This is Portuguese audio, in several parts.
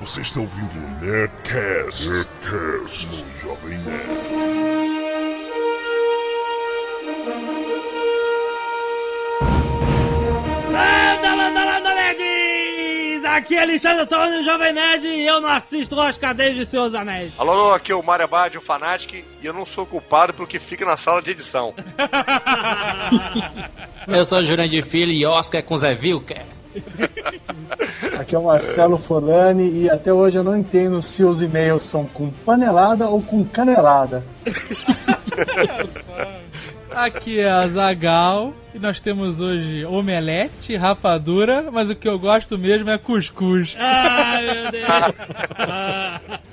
Você está ouvindo o Nerdcast, Nerdcast no Jovem Nerd. Landa, landa, landa, nerds! Aqui é Alexandre Antônio, Jovem Nerd, e eu não assisto Oscar desde Seus Anéis. Alô, alô, aqui é o Mário Abad, o Fanatic, e eu não sou culpado pelo que fica na sala de edição. Eu sou o Jurandir Filho e Oscar é com Zé Vilker. Aqui é o Marcelo Forlani e até hoje eu não entendo se os e-mails são com panelada ou com canelada. Aqui é a Zagal e nós temos hoje omelete, rapadura, mas o que eu gosto mesmo é cuscuz. Ai, meu Deus!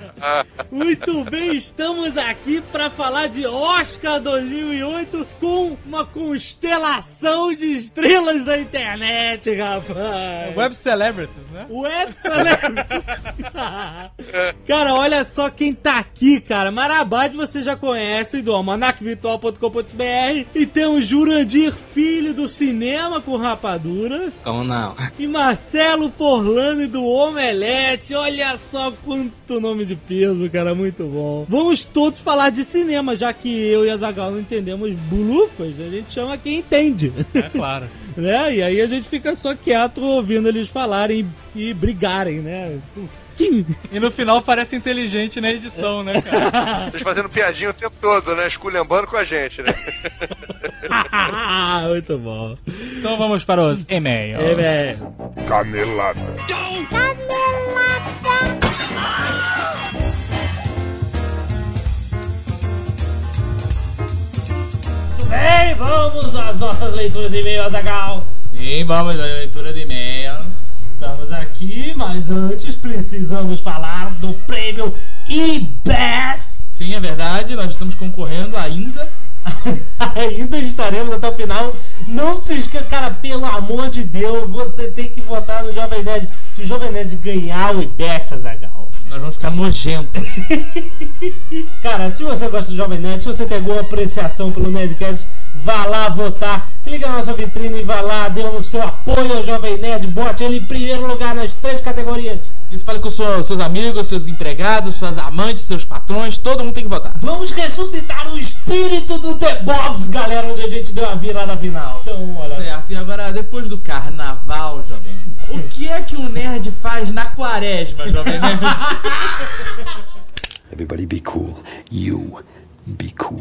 Muito bem, estamos aqui para falar de Oscar 2008 com uma constelação de estrelas da internet, rapaz! Web Celebrities, né? Web Celebrities. cara, olha só quem tá aqui, cara. Marabad você já conhece do almanacvirtual.com.br e tem o Jurandir Filho do Cinema com Rapadura Como não? e Marcelo Forlani do Omelete. Olha só quanto nome de peso, cara, muito bom. Vamos todos falar de cinema, já que eu e a Zagal não entendemos bulufas, a gente chama quem entende. É claro. né? E aí a gente fica só quieto ouvindo eles falarem e brigarem, né? E no final parece inteligente na edição, né, cara? Vocês fazendo piadinha o tempo todo, né? Esculhambando com a gente, né? Muito bom. Então vamos para os e-mails. É. Canelada. Muito bem, vamos às nossas leituras de e-mail, Azagal. Sim, vamos à leitura de e-mails. Aqui, mas antes precisamos falar do prêmio eBest. Sim, é verdade, nós estamos concorrendo ainda. Ainda estaremos até o final. Não se esqueça, cara, pelo amor de Deus, você tem que votar no Jovem Nerd. Se o Jovem Nerd ganhar o eBest, Azagal. Nós vamos ficar nojentos. Cara, se você gosta do Jovem Nerd, se você tem alguma apreciação pelo Nerdcast, vá lá votar. Liga na nossa vitrine e vá lá, dê o seu apoio ao Jovem Nerd, bote ele em primeiro lugar nas três categorias. Isso fale com sua- seus amigos, seus empregados, suas amantes, seus patrões, todo mundo tem que votar. Vamos ressuscitar o espírito do The Bobs, galera, onde a gente deu a virada final. Então, olha. Certo, e agora depois do carnaval, jovem, o que é que um nerd faz na quaresma, jovem nerd? Everybody be cool. You be cool.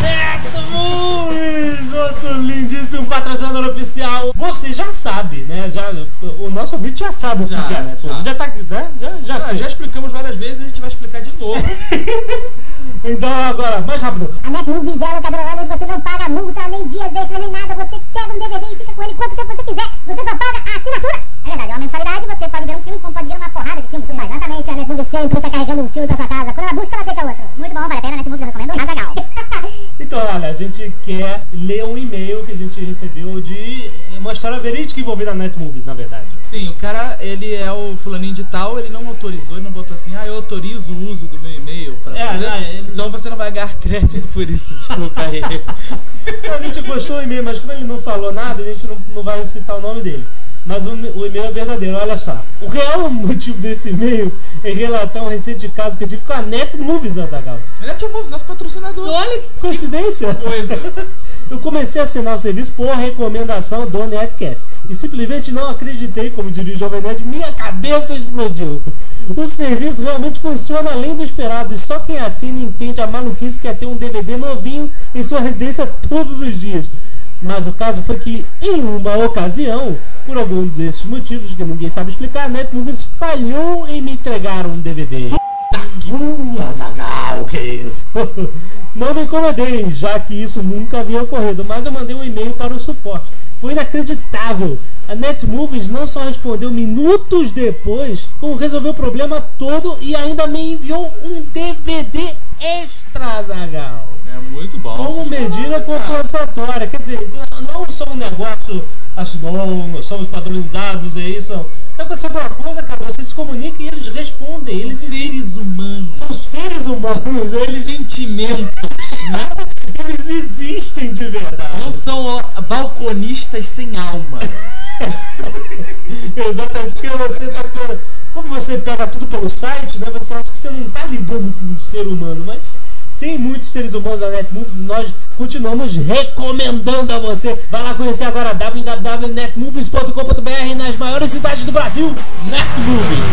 Neto Movies, nosso lindíssimo patrocinador oficial. Você já sabe, né? Já, o nosso ouvinte já sabe o que Já, é, né? já. Já tá, né? Já, já, Ah, sei. já explicamos várias vezes, a gente vai explicar de novo. Então agora, mais rápido. A NetMovies é a locadora online onde você não paga multa, nem dias extras, nem nada. Você pega um DVD e fica com ele quanto tempo você quiser. Você só paga a assinatura. É verdade, é uma mensalidade. Você pode ver um filme, como pode ver uma porrada de filmes. Exatamente, a NetMovies sempre tá carregando um filme pra sua casa. Quando ela busca, ela deixa outro. Muito bom, vale a pena. NetMovies eu recomendo. Azagal. Então, olha, a gente quer ler um e-mail que a gente recebeu de uma história verídica envolvida na Netmovies, na verdade. Sim, o cara, ele é o fulaninho de tal, ele não autorizou, ele não botou assim, ah, eu autorizo o uso do meu e-mail pra É, fazer. não, ele- Então você não vai ganhar crédito por isso, desculpa aí. A gente gostou do e-mail, mas como ele não falou nada, a gente não, não vai citar o nome dele. Mas o, o e-mail é verdadeiro, olha só. O real motivo desse e-mail é relatar um recente caso que eu tive com a Netmovies, Azagal. Netivos, nosso patrocinador. Olha que coincidência! coisa. Eu comecei a assinar o serviço por recomendação do Netcast. E simplesmente não acreditei, como diria o Jovem Nerd, minha cabeça explodiu. O serviço realmente funciona além do esperado e só quem assina entende a maluquice que é ter um DVD novinho em sua residência todos os dias. Mas o caso foi que, em uma ocasião, por algum desses motivos que ninguém sabe explicar, a Netmovies falhou em me entregar um DVD. Uh, Azaghal, que isso? Não me incomodei, já que isso nunca havia ocorrido, mas eu mandei um e-mail para o suporte. Foi inacreditável. A Netmovies não só respondeu minutos depois, como resolveu o problema todo e ainda me enviou um DVD extra, Azaghal É muito bom. como medida compensatória. Quer dizer, não é só um negócio assinou, nós somos padronizados, é isso. Se acontecer alguma coisa, cara, você se comunica e eles respondem. Eles Seres humanos. são seres humanos, eles, Sentimentos. eles existem de verdade. Não são balconistas sem alma. Exatamente, porque você tá com- Como você pega tudo pelo site, né? Você acha que você não tá lidando com um ser humano, mas tem muitos seres humanos na Netmovies e nós continuamos recomendando a você. Vai lá conhecer agora www.netmovies.com.br nas maiores cidades do Brasil. Netmovies.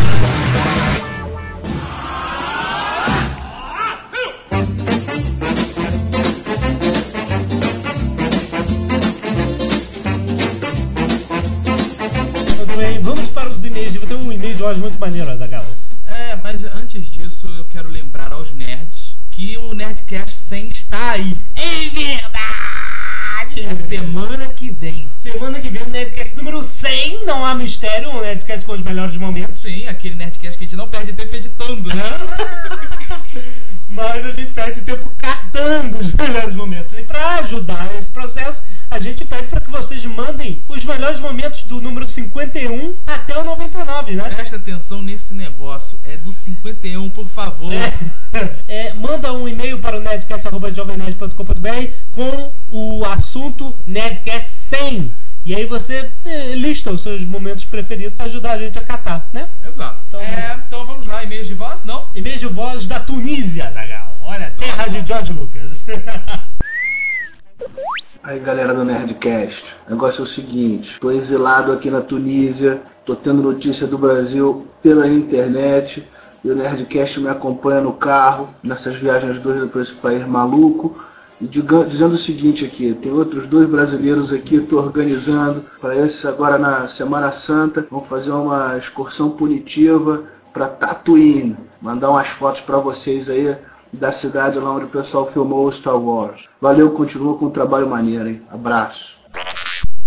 Vamos para os e-mails. Vou ter um e-mail de hoje muito maneiro, Azaghal. É, mas antes disso eu quero lembrar o Nerdcast 100 está aí. É verdade! É semana que vem. Semana que vem o Nerdcast número 100, não há mistério, um Nerdcast com os melhores momentos. Sim, aquele Nerdcast que a gente não perde tempo editando, né? Mas a gente perde tempo catando os melhores momentos. E para ajudar esse processo, a gente pede para que vocês mandem os melhores momentos do número 51 até o 99, né? Presta atenção nesse negócio. É do 51, por favor. É, manda um e-mail para o nerdcast.jovemnerd.com.br com o assunto Nerdcast 100. E aí você eh, lista os seus momentos preferidos para ajudar a gente a catar, né? Exato. Então, é, então vamos lá, e-mails de voz? Não? E-mail de voz da Tunísia, Zagal. Olha, terra de George Lucas. Aí galera do Nerdcast, o negócio é o seguinte, tô exilado aqui na Tunísia, tô tendo notícia do Brasil pela internet, e o Nerdcast me acompanha no carro, nessas viagens doidas por esse país maluco, dizendo o seguinte aqui, tem outros dois brasileiros aqui, tô organizando para esse agora na Semana Santa, vamos fazer uma excursão punitiva para Tatooine, mandar umas fotos para vocês aí da cidade lá onde o pessoal filmou o Star Wars. Valeu, continua com o trabalho maneiro, hein? Abraço.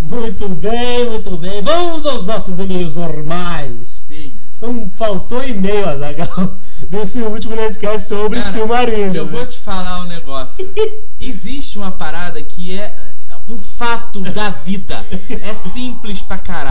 muito bem, muito bem. Vamos aos nossos e-mails normais. Sim. Não faltou e-mail, Azagal, desse último Nerdcast sobre Cara, Silmarino. Eu vou te falar um negócio. Existe uma parada que é um fato da vida. É simples pra caralho.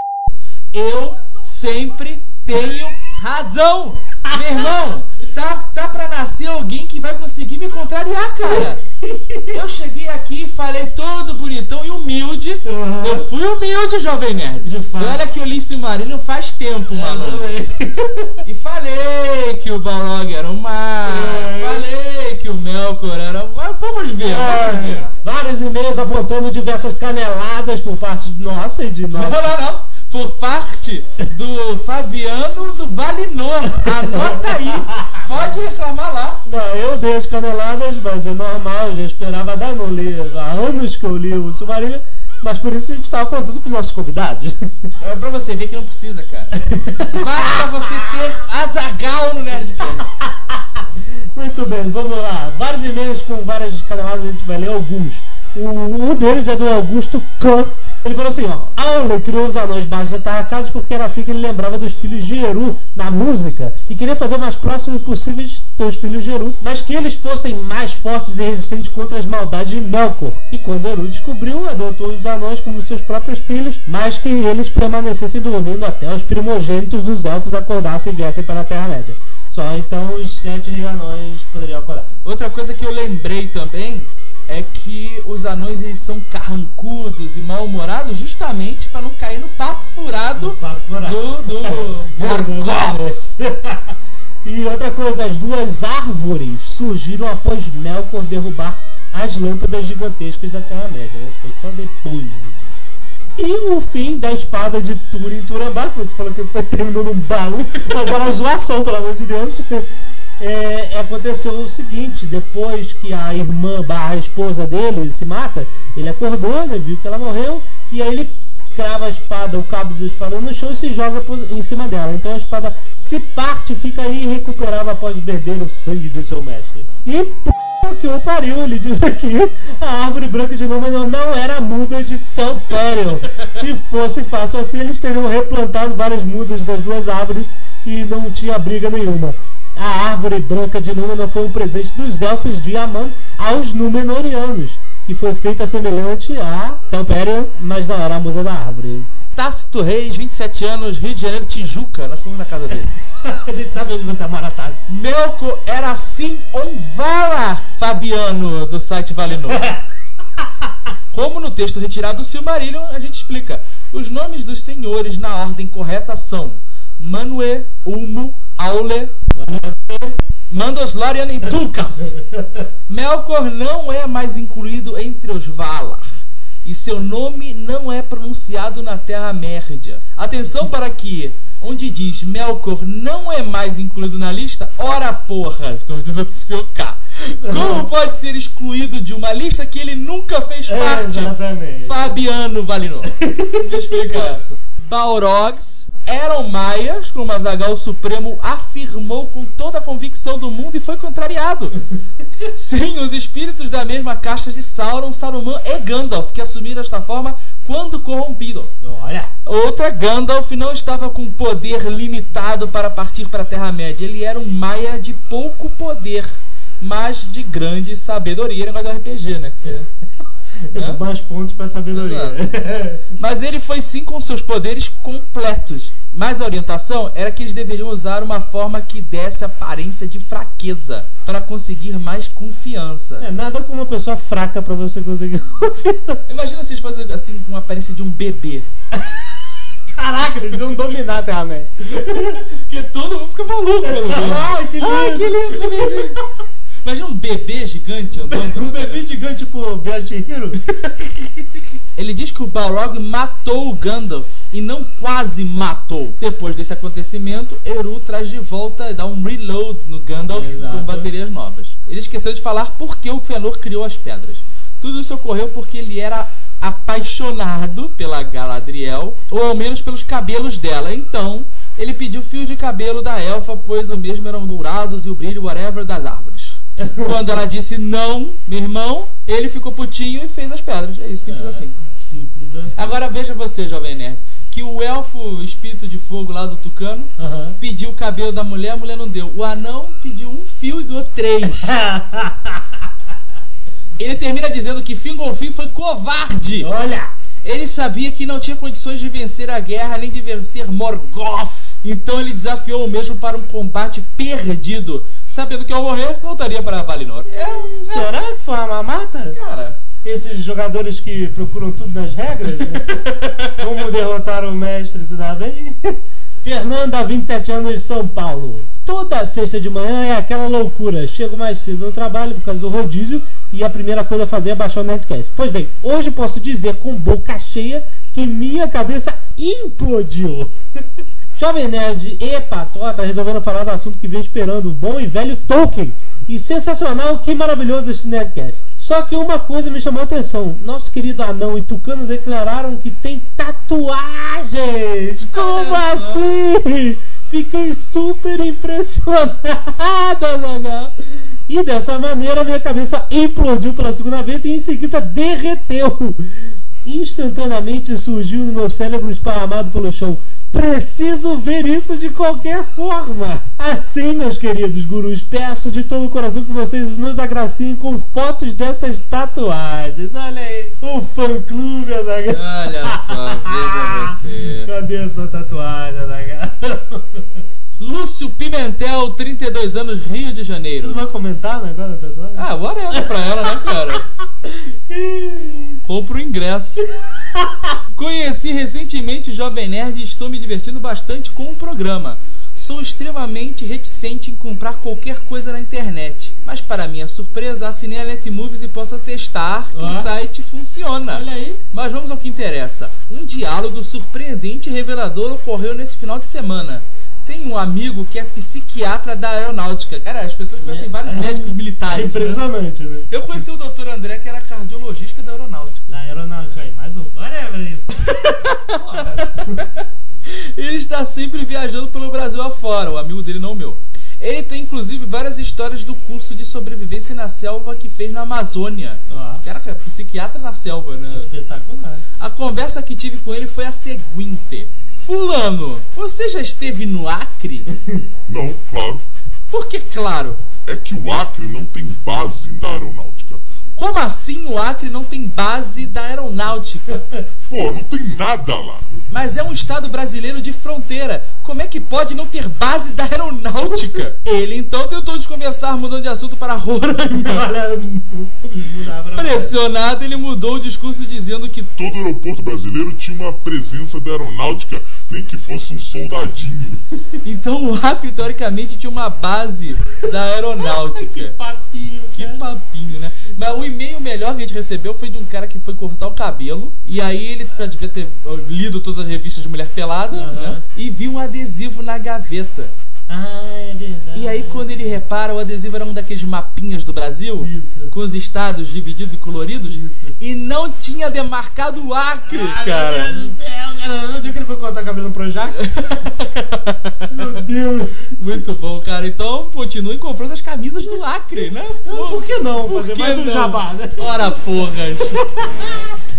Eu sempre tenho razão. Meu irmão, tá, tá pra nascer alguém que vai conseguir me contrariar, cara. Eu cheguei aqui e falei todo bonitão e humilde. Uhum. Eu fui humilde, Jovem Nerd. De fato. Olha que eu li Silmarino faz tempo, mano. E falei que o Balrog era um mar. É. Falei que o Melkor era um... Mas Vamos ver, vamos ver. É, vários e-mails apontando diversas caneladas por parte nossa e de Não, nós. não, não. Por parte do Fabiano do Valinor. Anota aí. Pode reclamar lá. Não, eu dei as caneladas, mas é normal, eu já esperava dar, não li. Há anos que eu li o Submarino, mas por isso a gente estava contando com os nossos convidados. É pra você ver que não precisa, cara. Basta você ter azagal no Nerdcast. Muito bem, vamos lá. Vários e-mails com várias caneladas, a gente vai ler alguns. O, um deles é do Augusto Kant. Ele falou assim, ó. Aule criou os anões baixos atarracados porque era assim que ele lembrava dos filhos de Eru na música e queria fazer o mais próximos possíveis dos filhos de Eru, mas que eles fossem mais fortes e resistentes contra as maldades de Melkor. E quando Eru descobriu, adotou os anões como seus próprios filhos, mas que eles permanecessem dormindo até os primogênitos dos elfos acordassem e viessem para a Terra-média. Só então os sete anões poderiam acordar. Outra coisa que eu lembrei também é que os anões eles são carrancudos e mal-humorados justamente pra não cair no papo furado Papo furado. do, do e outra coisa, as duas árvores surgiram após Melkor derrubar as lâmpadas gigantescas da Terra-média. Né? Isso foi só depois disso. E o fim da espada de Turin Turambá, que você falou que foi terminou num baú, mas era uma zoação, pelo amor de Deus. É, aconteceu o seguinte, depois que a irmã barra esposa dele se mata, ele acordou, né, viu que ela morreu, e aí ele crava a espada, o cabo da espada no chão e se joga em cima dela. Então a espada se parte, fica irrecuperável após beber o sangue de seu mestre. E p que o pariu, ele diz aqui, a árvore branca de Númenor não era muda de Telperion. Se fosse fácil assim, eles teriam replantado várias mudas das duas árvores e não tinha briga nenhuma. A árvore branca de Númenor foi um presente dos elfos de Aman aos Númenorianos, que foi feita semelhante a Telperion, mas não era a muda da árvore. Tácito Reis, 27 anos, Rio de Janeiro, Tijuca. Nós fomos na casa dele. a gente sabe onde você mora, Tácito. Melco era assim um vala, Fabiano, do site Valinor. Como no texto retirado do Silmarillion, a gente explica. Os nomes dos senhores na ordem correta são Manue, Ulmo, Aule, Mandoslorian e Tulkas. Melkor não é mais incluído entre os Valar. E seu nome não é pronunciado na Terra-média. Atenção para que, onde diz Melkor não é mais incluído na lista, ora porra, como diz o Sr. K. Como pode ser excluído de uma lista que ele nunca fez parte? Exatamente. Fabiano Valinor. Me explica essa. Balrogs eram maias, como Azagal Supremo afirmou com toda a convicção do mundo e foi contrariado. Sim, os espíritos da mesma caixa de Sauron, Saruman e Gandalf, que assumiram esta forma quando corrompidos. Olha. Outra, Gandalf não estava com poder limitado para partir para a Terra-média. Ele era um maia de pouco poder, mas de grande sabedoria. Negócio do RPG, né? Que você... Mais pontos pra sabedoria. Mas ele foi sim com seus poderes completos. Mas a orientação era que eles deveriam usar uma forma que desse aparência de fraqueza para conseguir mais confiança. É nada como uma pessoa fraca pra você conseguir confiança. Imagina se eles fossem assim com a aparência de um bebê. Caraca, eles iam dominar a Terra-média. Porque todo mundo fica maluco. Ai, que lindo. Ai, que lindo. Imagina um bebê gigante andando. Um bebê gigante, tipo, Viagem Hero. Ele diz que o Balrog matou o Gandalf e não quase matou. Depois desse acontecimento, Eru traz de volta e dá um reload no Gandalf Exato. com baterias novas. Ele esqueceu de falar por que o Fëanor criou as pedras. Tudo isso ocorreu porque ele era apaixonado pela Galadriel, ou ao menos pelos cabelos dela. Então, ele pediu fios de cabelo da elfa, pois o mesmo eram dourados e o brilho whatever das árvores. Quando ela disse não, meu irmão, ele ficou putinho e fez as pedras. É isso, simples assim. Simples assim. Agora veja você, jovem nerd, que o elfo espírito de fogo lá do Tucano pediu o cabelo da mulher, a mulher não deu. O anão pediu um fio e ganhou três. Ele termina dizendo que Fingolfin foi covarde. Olha! Ele sabia que não tinha condições de vencer a guerra nem de vencer Morgoth. Então ele desafiou o mesmo para um combate perdido. Sabendo que ao morrer, voltaria para Valinor. É um. Será que foi uma mamata? Cara. Esses jogadores que procuram tudo nas regras? né? Como derrotar o mestre se dá bem? Fernanda, 27 anos de São Paulo. Toda sexta de manhã é aquela loucura. Chego mais cedo no trabalho por causa do rodízio e a primeira coisa a fazer é baixar o Nerdcast. Pois bem, hoje posso dizer com boca cheia que minha cabeça implodiu. Jovem Nerd e Patota resolveram falar do assunto que vem esperando, o bom e velho Tolkien. E sensacional, que maravilhoso esse Nerdcast. Só que uma coisa me chamou a atenção. Nosso querido anão e Tucano declararam que tem tatuagens. Como assim? Fiquei super impressionado, Azaghal. E dessa maneira minha cabeça implodiu pela segunda vez e em seguida derreteu. Instantaneamente surgiu no meu cérebro esparramado pelo chão. Preciso ver isso de qualquer forma. Assim, meus queridos gurus, peço de todo o coração que vocês nos agraciem com fotos dessas tatuagens. Olha aí, o fã clube Azaghal. Olha só, veja você. Cadê essa tatuagem, Azaghal? Lúcio Pimentel, 32 anos, Rio de Tu Janeiro. vai comentar o negócio da tatuagem? Ah, whatever pra ela, né, cara? Compra o ingresso. Conheci recentemente o Jovem Nerd e estou me divertindo bastante com o programa. Sou extremamente reticente em comprar qualquer coisa na internet. Mas, para minha surpresa, assinei a Netmovies e posso atestar que Ó. o site funciona. Olha aí. Mas vamos ao que interessa. Um diálogo surpreendente e revelador ocorreu nesse final de semana. Tem um amigo que é psiquiatra da aeronáutica. Cara, as pessoas conhecem vários médicos É militares. né? impressionante, né? Eu conheci o Dr. André, que era cardiologista da aeronáutica. Da aeronáutica aí, mais um. Whatever isso. Ele está sempre viajando pelo Brasil afora, o amigo dele não o meu. Ele tem inclusive várias histórias do curso de sobrevivência na selva que fez na Amazônia. Caraca, é psiquiatra na selva, né? espetacular. A conversa que tive com ele foi a seguinte: Fulano, você já esteve no Acre? Não, claro. Porque, claro, É que o Acre não tem base da aeronáutica. Como assim o Acre não tem base da aeronáutica? Pô, não tem nada lá. Mas é um estado brasileiro de fronteira. Como é que pode não ter base da aeronáutica? Ele então tentou desconversar, mudando de assunto para Roraima. Pressionado, ele mudou o discurso dizendo que Todo aeroporto brasileiro tinha uma presença da aeronáutica, nem que fosse um soldadinho. então o Acre teoricamente tinha uma base da aeronáutica. que papinho, Que papinho, né? Mas o e-mail melhor que a gente recebeu foi de um cara que foi cortar o cabelo. E aí ele devia ter lido todas as revistas de mulher pelada, né? E viu um adesivo na gaveta. Ah, é verdade. E aí, quando ele repara, o adesivo era um daqueles mapinhas do Brasil, Isso. com os estados divididos e coloridos, e não tinha demarcado o Acre, Ah, cara. Meu Deus do céu, cara. Onde é que ele foi cortar o cabelo no Projac? meu Deus. Muito bom, cara. Então, continue comprando as camisas do Acre, né? Por que não? Por Fazer que mais um não? jabá, né? Ora, porras.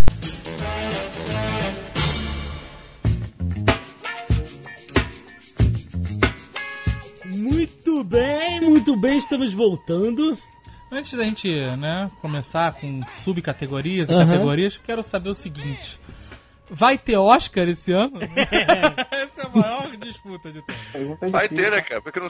Muito bem, muito bem, estamos voltando. Antes da gente, né, começar com subcategorias e Aham. categorias, quero saber o seguinte. Vai ter Oscar esse ano? Essa é a maior disputa de. Pergunta Vai ter, né, cara? Por que não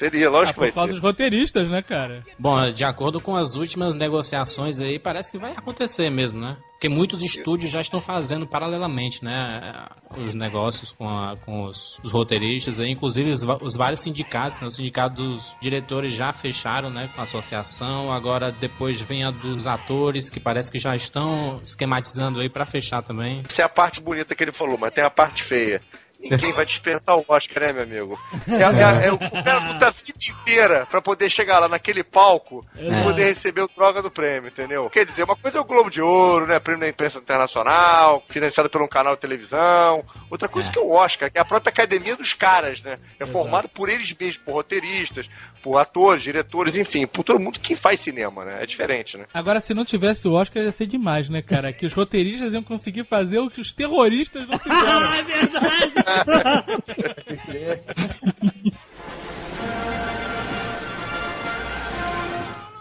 teria? Ah, lógico que por vai causa ter. dos roteiristas, né, cara? Bom, de acordo com as últimas negociações aí, parece que vai acontecer mesmo, né? Porque muitos estúdios já estão fazendo paralelamente, né? Os negócios com, a- com os, os roteiristas aí, inclusive os, os vários sindicatos, né? O sindicato dos diretores já fecharam, né? Com a associação, agora depois vem a dos atores, que parece que já estão esquematizando aí pra fechar também. Essa é a parte bonita que ele falou, mas tem a parte feia. Ninguém vai dispensar o Oscar, né, meu amigo? É, é- é o cara luta a vida inteira pra poder chegar lá naquele palco e É. poder receber o droga do prêmio, entendeu? Quer dizer, uma coisa é o Globo de Ouro, né? Prêmio da imprensa internacional, financiado por um canal de televisão. Outra coisa que é o Oscar, que é a própria academia dos caras, né? É formado por eles mesmos, por roteiristas, por atores, diretores, enfim, por todo mundo que faz cinema, né? É diferente, né? Agora, se não tivesse o Oscar, ia ser demais, né, cara? Que os roteiristas iam conseguir fazer o que os terroristas não fizeram. Ah, é verdade.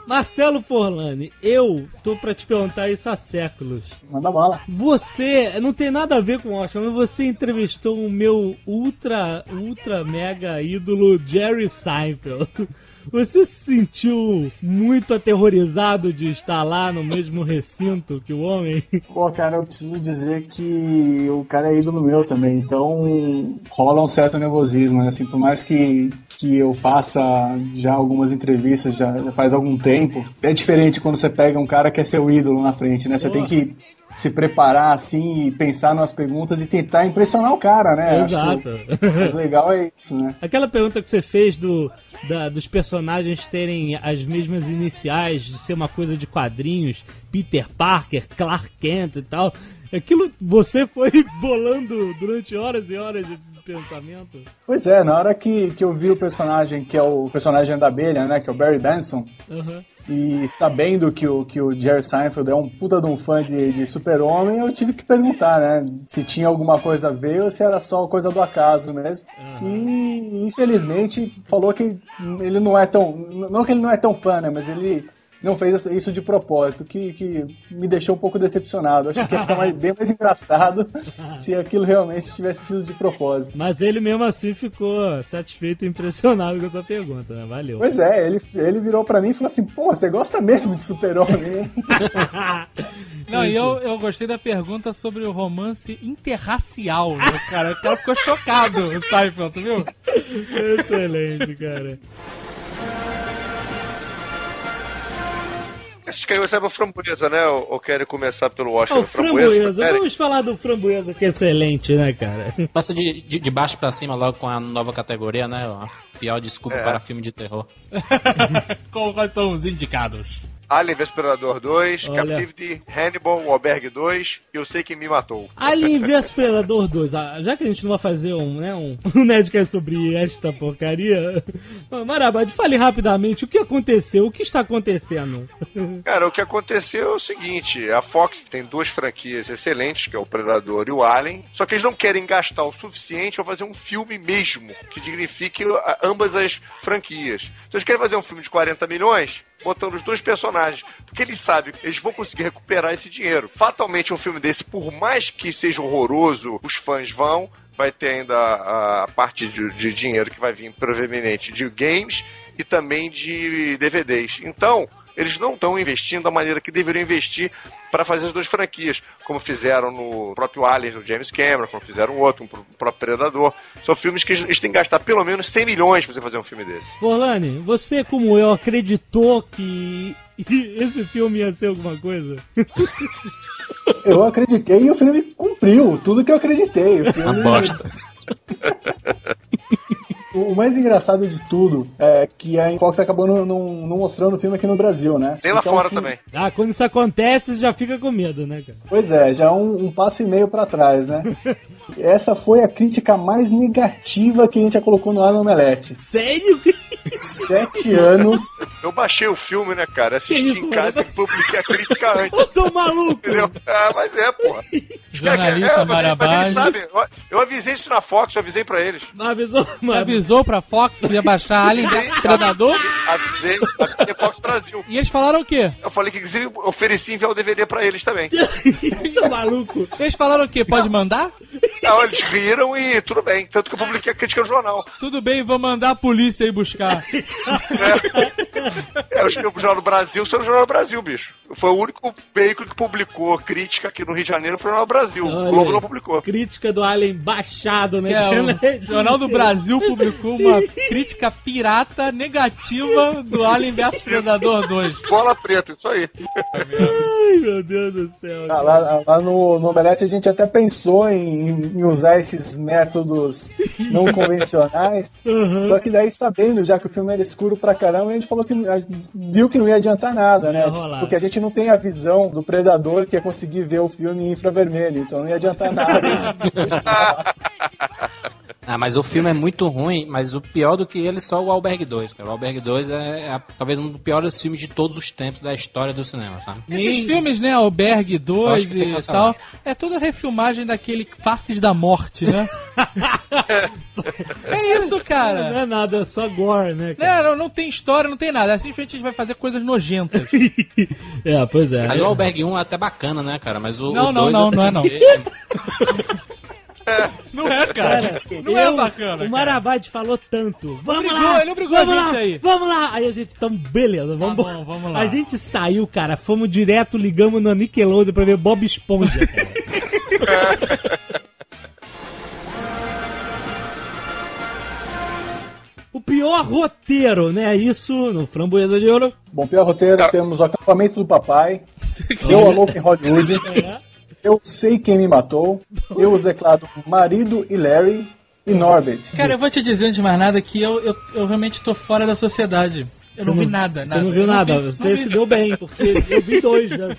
Marcelo Forlani, eu tô pra te perguntar isso há séculos. Manda bala. Você, não tem nada a ver com o Oscar, mas você entrevistou o meu ultra, ultra mega ídolo Jerry Seinfeld. Você se sentiu muito aterrorizado de estar lá no mesmo recinto que o homem? Pô, cara, eu preciso dizer que o cara é ídolo meu também, então rola um certo nervosismo, né? Assim, por mais que, que eu faça já algumas entrevistas já, já faz algum tempo, é diferente quando você pega um cara que é seu ídolo na frente, né? Você tem que se preparar assim e pensar nas perguntas e tentar impressionar o cara, né? Exato. mais legal é isso, né? Aquela pergunta que você fez do, da- dos personagens terem as mesmas iniciais, de ser uma coisa de quadrinhos, Peter Parker, Clark Kent e tal. Aquilo você foi bolando durante horas e horas de pensamento? Pois é, na hora que, que eu vi o personagem, que é o personagem da abelha, né? Que é o Barry Benson, Aham. E sabendo que o, que o Jerry Seinfeld é um puta de um fã de, de super-homem, eu tive que perguntar, né? Se tinha alguma coisa a ver ou se era só coisa do acaso mesmo. E infelizmente falou que ele não é tão. Não que ele não é tão fã, né? Mas ele não fez isso de propósito, que, que me deixou um pouco decepcionado. Achei que ia ficar mais- bem mais engraçado se aquilo realmente tivesse sido de propósito. Mas ele mesmo assim ficou satisfeito e impressionado com a tua pergunta, né? Valeu. Pois é, ele, ele virou pra mim e falou assim: pô, você gosta mesmo de super-homem? Não, e eu, eu gostei da pergunta sobre o romance interracial, né, cara? O cara ficou chocado, o Seinfeld, tu viu? Excelente, cara. Acho que aí você é uma framboesa, né? Ou, ou querem começar pelo Oscar? Ó, o Framboesa, framboesa. Vamos falar do framboesa que é excelente, né, cara? Passa de, de, de baixo pra cima logo com a nova categoria, né? A pior desculpa É. para filme de terror. Qual- Quais são os indicados? Alien vs Predador 2, Olha. Captivity, Hannibal, o Albergue 2 e Eu Sei Quem Me Matou. Alien vs Predador 2. Ah, já que a gente não vai fazer um, né, um, um Nerdcast sobre esta porcaria, Marabad, fale rapidamente o que aconteceu, o que está acontecendo. Cara, o que aconteceu é o seguinte: a Fox tem duas franquias excelentes, que é o Predador e o Alien, só que eles não querem gastar o suficiente para fazer um filme mesmo, que dignifique ambas as franquias. Então eles querem fazer um filme de 40 milhões, botando os dois personagens Porque eles sabem eles vão conseguir recuperar esse dinheiro. Fatalmente, um filme desse, por mais que seja horroroso, os fãs vão. Vai ter ainda a, a parte de, de dinheiro que vai vir provavelmente de games e também de DVDs. Então, eles não estão investindo da maneira que deveriam investir para fazer as duas franquias, como fizeram no próprio Alien do James Cameron, como fizeram o outro, o próprio Predador. São filmes que eles têm que gastar pelo menos 100 milhões para você fazer um filme desse. Forlane, você como eu acreditou que esse filme ia ser alguma coisa? Eu acreditei e o filme cumpriu tudo que eu acreditei. O filme... Uma bosta. O mais engraçado de tudo é que a Fox acabou não, não- não mostrando o filme aqui no Brasil, né? Nem lá Então, fora que- também. Ah, quando isso acontece, já fica com medo, né, cara? Pois é, já é um, um passo e meio pra trás, né? Essa foi a crítica mais negativa que a gente já colocou no Alan Omelete. Sério? Sete anos. Eu baixei o filme, né, cara? Assisti isso, em casa mano? e publiquei a crítica antes. Eu sou maluco! Entendeu? Ah, mas é, porra. Jornalista É, mas, mas eles sabem. Eu, avisei isso na Fox, eu avisei pra eles. Mas avisou, mas... Avisou pra Fox que ia baixar Alien vs Predador? Avisei, avisei Fox Brasil. E eles falaram o quê? Eu falei que, inclusive, ofereci enviar o DVD pra eles também. Maluco. Eles falaram o quê? Pode mandar? Não, eles riram e tudo bem. Tanto que eu publiquei a crítica no jornal. Tudo bem, vou mandar a polícia aí buscar. É, eu escrevo o Jornal do Brasil, sou o Jornal do Brasil, bicho. Foi o único veículo que publicou crítica aqui no Rio de Janeiro, foi o Jornal do Brasil. Olha o Globo não publicou. Crítica do Alien baixado na É, o Jornal do Brasil publicou uma crítica pirata negativa do Alien vs Predador 2. Bola preta, isso aí. Ai, meu Deus do céu. Ah, Lá, lá no, no Omelete a gente até pensou em, em usar esses métodos não convencionais. Uhum. Só que daí, sabendo já que o filme era escuro pra caramba, a gente falou que gente viu que não ia adiantar nada, né? Rolar. Porque a gente não tem a visão do predador que é conseguir ver o filme em infravermelho, então não ia adiantar nada. Ah, mas o filme é muito ruim, mas o pior do que ele é só o Albergue 2, cara. O Albergue 2 é, é talvez um dos piores filmes de todos os tempos da história do cinema, sabe? Esses filmes, né, Albergue Eu 2 acho que tem e tal, é toda refilmagem daquele Faces da Morte, né? é isso, Não cara. é nada, é só gore, né? cara? Não, não, não tem história, não tem nada. É Simplesmente a gente vai fazer coisas nojentas. É, pois é. Mas o Albergue 1 é até bacana, né, cara? Mas o, Não, o não, 2 não, não é não. é- Não é, cara. Não é Eu- bacana. O cara. Marabade falou tanto. Vamos Obrigou, lá! ele obrigou vamos a gente lá, aí. Vamos lá! Aí a gente, então, beleza, vamos, Tá bom, vamos lá. A gente saiu, cara, fomos direto, ligamos no Nickelodeon pra ver Bob Esponja, cara. O pior roteiro, né? Isso no Framboesa de Ouro. Bom, pior roteiro, temos o acampamento do papai, eu a louco em Hollywood, É. eu sei quem me matou, eu os declaro marido e Larry e Norbert. Cara, eu vou te dizer antes de mais nada que eu, eu, eu realmente tô fora da sociedade. Eu não, Você vi nada, nada. Você não viu Eu nada, vi- não você vi. se deu bem, porque eu vi dois, né?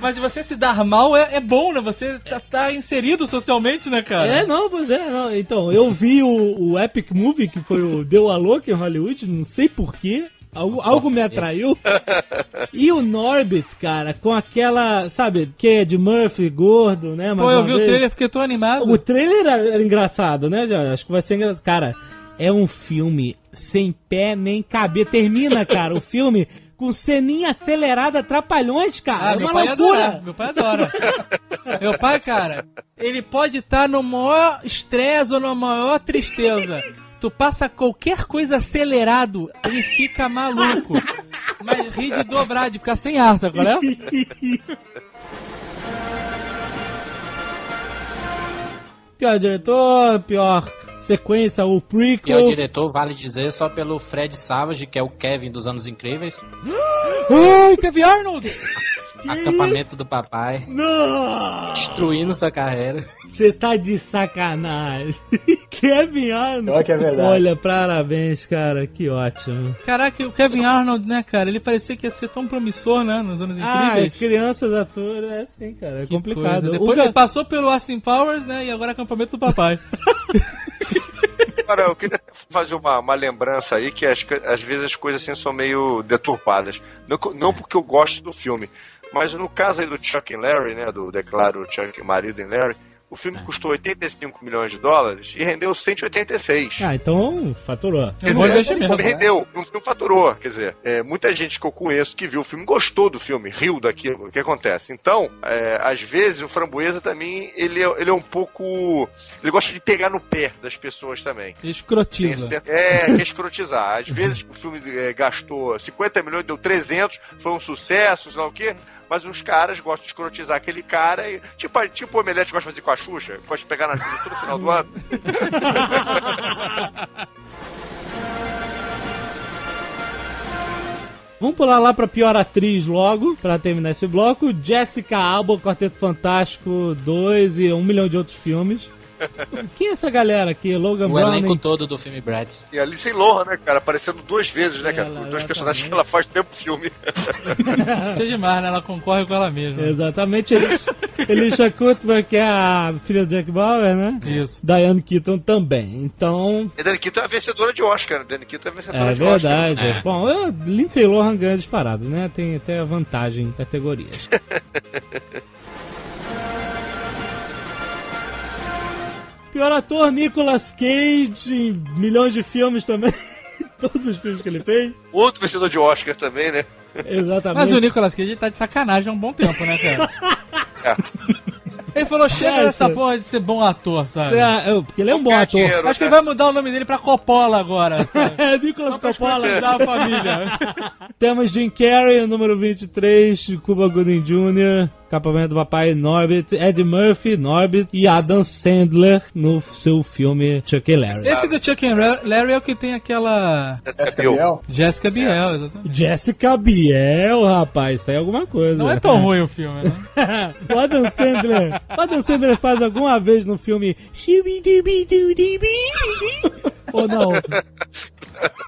Mas você se dar mal é, é bom, né? Você tá, tá inserido socialmente, né, cara? É, não, pois é, não. Então, eu vi o, o Epic Movie, que foi o Deu a Louca em Hollywood, não sei porquê. Algo, algo me atraiu. E o Norbit, cara, com aquela, sabe, que é de Murphy, gordo, né? Pô, eu vi o vez. trailer, fiquei tão animado. O trailer era, era engraçado, né, já? Acho que vai ser engraçado. Cara, é um filme sem pé nem caber. Termina, cara, o filme com ceninha acelerada, trapalhões, cara. Ah, é meu uma pai loucura. adora. Meu pai adora. meu pai, cara, ele pode estar no maior estresse ou na maior tristeza. Tu passa qualquer coisa acelerado, ele fica maluco. Mas ri de dobrar, de ficar sem ar, sabe qual é? Pior diretor, pior sequência, o prequel. Pior diretor, vale dizer, só pelo Fred Savage, que é o Kevin dos Anos Incríveis. Ai, Kevin Arnold! Acampamento do papai. Não! Destruindo sua carreira. Você tá de sacanagem. Kevin Arnold. Olha que é verdade. Olha, parabéns, cara. Que ótimo. Caraca, o Kevin Arnold, né, cara? Ele parecia que ia ser tão promissor, né? Nos anos Ah, incríveis. crianças, atores, é assim, cara. É Que complicado. coisa. O Depois Ga- ele passou pelo Austin Powers, né? E agora acampamento do papai. Agora, eu queria fazer uma, uma lembrança aí que as às vezes as coisas assim são meio deturpadas. Não, não porque eu gosto do filme, mas no caso aí do Chuck e Larry, né? Do Declaro Chuck marido em Larry, O filme custou 85 milhões de dólares e rendeu 186. Ah, então faturou. Quer bom dizer, investimento, o filme rendeu, o filme faturou. Quer dizer, é, muita gente que eu conheço que viu o filme gostou do filme, riu daquilo. O que acontece? Então, é, às vezes, o Framboesa também, ele é, ele é um pouco... Ele gosta de pegar no pé das pessoas também. Escrotiza. esse- É, quer escrotizar. Às vezes o filme é, gastou 50 milhões, deu 300, foi um sucesso, sei lá o quê. Mas os caras gostam de escrotizar aquele cara e. Tipo, tipo o Omelete gosta de fazer com a Xuxa, gosta de pegar na Xuxa todo final do ano. Vamos pular lá pra pior atriz logo, pra terminar esse bloco. Jessica Alba, Quarteto Fantástico 2 e um milhão de outros filmes. Quem é essa galera aqui? Logan O elenco Browning? todo do filme Bratz. E a Lindsay Lohan, né, cara? Aparecendo duas vezes, né, cara? Ela, Dois personagens que ela faz no mesmo filme. Isso é demais, né? Ela concorre com ela mesma. Exatamente. Elis- Elisha Cuthbert, que é a filha do Jack Bauer, né? Isso. Diane Keaton também. Então, E Danny Keaton é a vencedora de Oscar. né? Danny Keaton é a vencedora é de Oscar. verdade. É. Bom, eu, Lindsay Lohan ganha disparado, né? Tem até vantagem em categorias. Pior ator, Nicolas Cage, em milhões de filmes também. Todos os filmes que ele fez. Outro vencedor de Oscar também, né? Exatamente. Mas o Nicolas Cage tá de sacanagem há um bom tempo, né, cara? É. Ele falou, chega É, dessa porra de ser bom ator, sabe? É, eu- porque ele é um bom ator. dinheiro, Acho que né? ele vai mudar o nome dele pra Coppola agora? É, Nicolas Coppola. escrotizar a família. Temos Jim Carrey, número 23, Cuba Gooding Jr., Capamento do Papai Norbit, Ed Murphy, Norbit e Adam Sandler no seu filme Chuck e Larry. Esse do Chuck and Ra- Larry é o que tem aquela Jessica Biel. Jessica Biel, exatamente. Jessica Biel, rapaz, isso aí é alguma coisa. Não é tão ruim o filme, né? o Adam Sandler. O Adam Sandler faz alguma vez no filme. Ou não?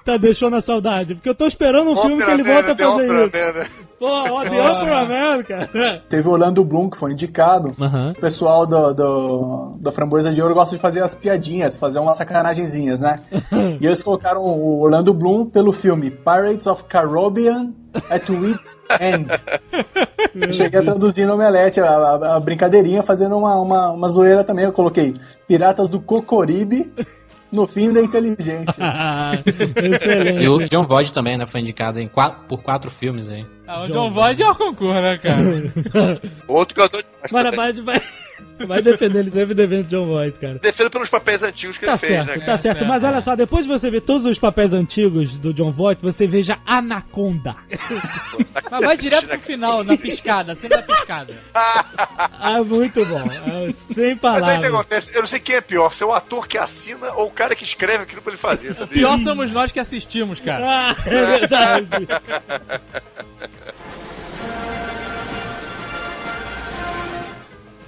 Tá deixando a saudade. Porque eu tô esperando um filme que ele Opera volta a fazer Opera isso. Man, né? Pô, ó, The Ah. Opera Man, cara. Teve o Orlando Bloom, que foi indicado. Aham. O pessoal do, do, da Framboesa de Ouro gosta de fazer as piadinhas, fazer umas sacanagenzinhas, né? e eles colocaram o Orlando Bloom pelo filme Pirates of Caribbean at Wits End. Eu cheguei a traduzir no Omelete a, a- a brincadeirinha, fazendo uma, uma, uma zoeira também. Eu coloquei Piratas do Cocoribe no fim da inteligência. Excelente. E o John Voight também, né? Foi indicado em quatro, por quatro filmes aí. Ah, o John Voight é o concurso, né, cara? Outro que eu Vai, vai, defender ele sempre defende John Voight, cara. Defendo pelos papéis antigos que Tá ele fez, certo, né, tá cara? certo. É, Mas é. olha só, depois de você ver todos os papéis antigos do John Voight, você veja Anaconda. Mas vai direto pro final, na piscada, sempre na piscada. Ah, muito bom. É, sem Mas aí isso palavras. acontece, eu não sei quem é pior, se é o ator que assina ou o cara que escreve aquilo pra ele fazer, sabia? Pior somos nós que assistimos, cara. Ah, é verdade.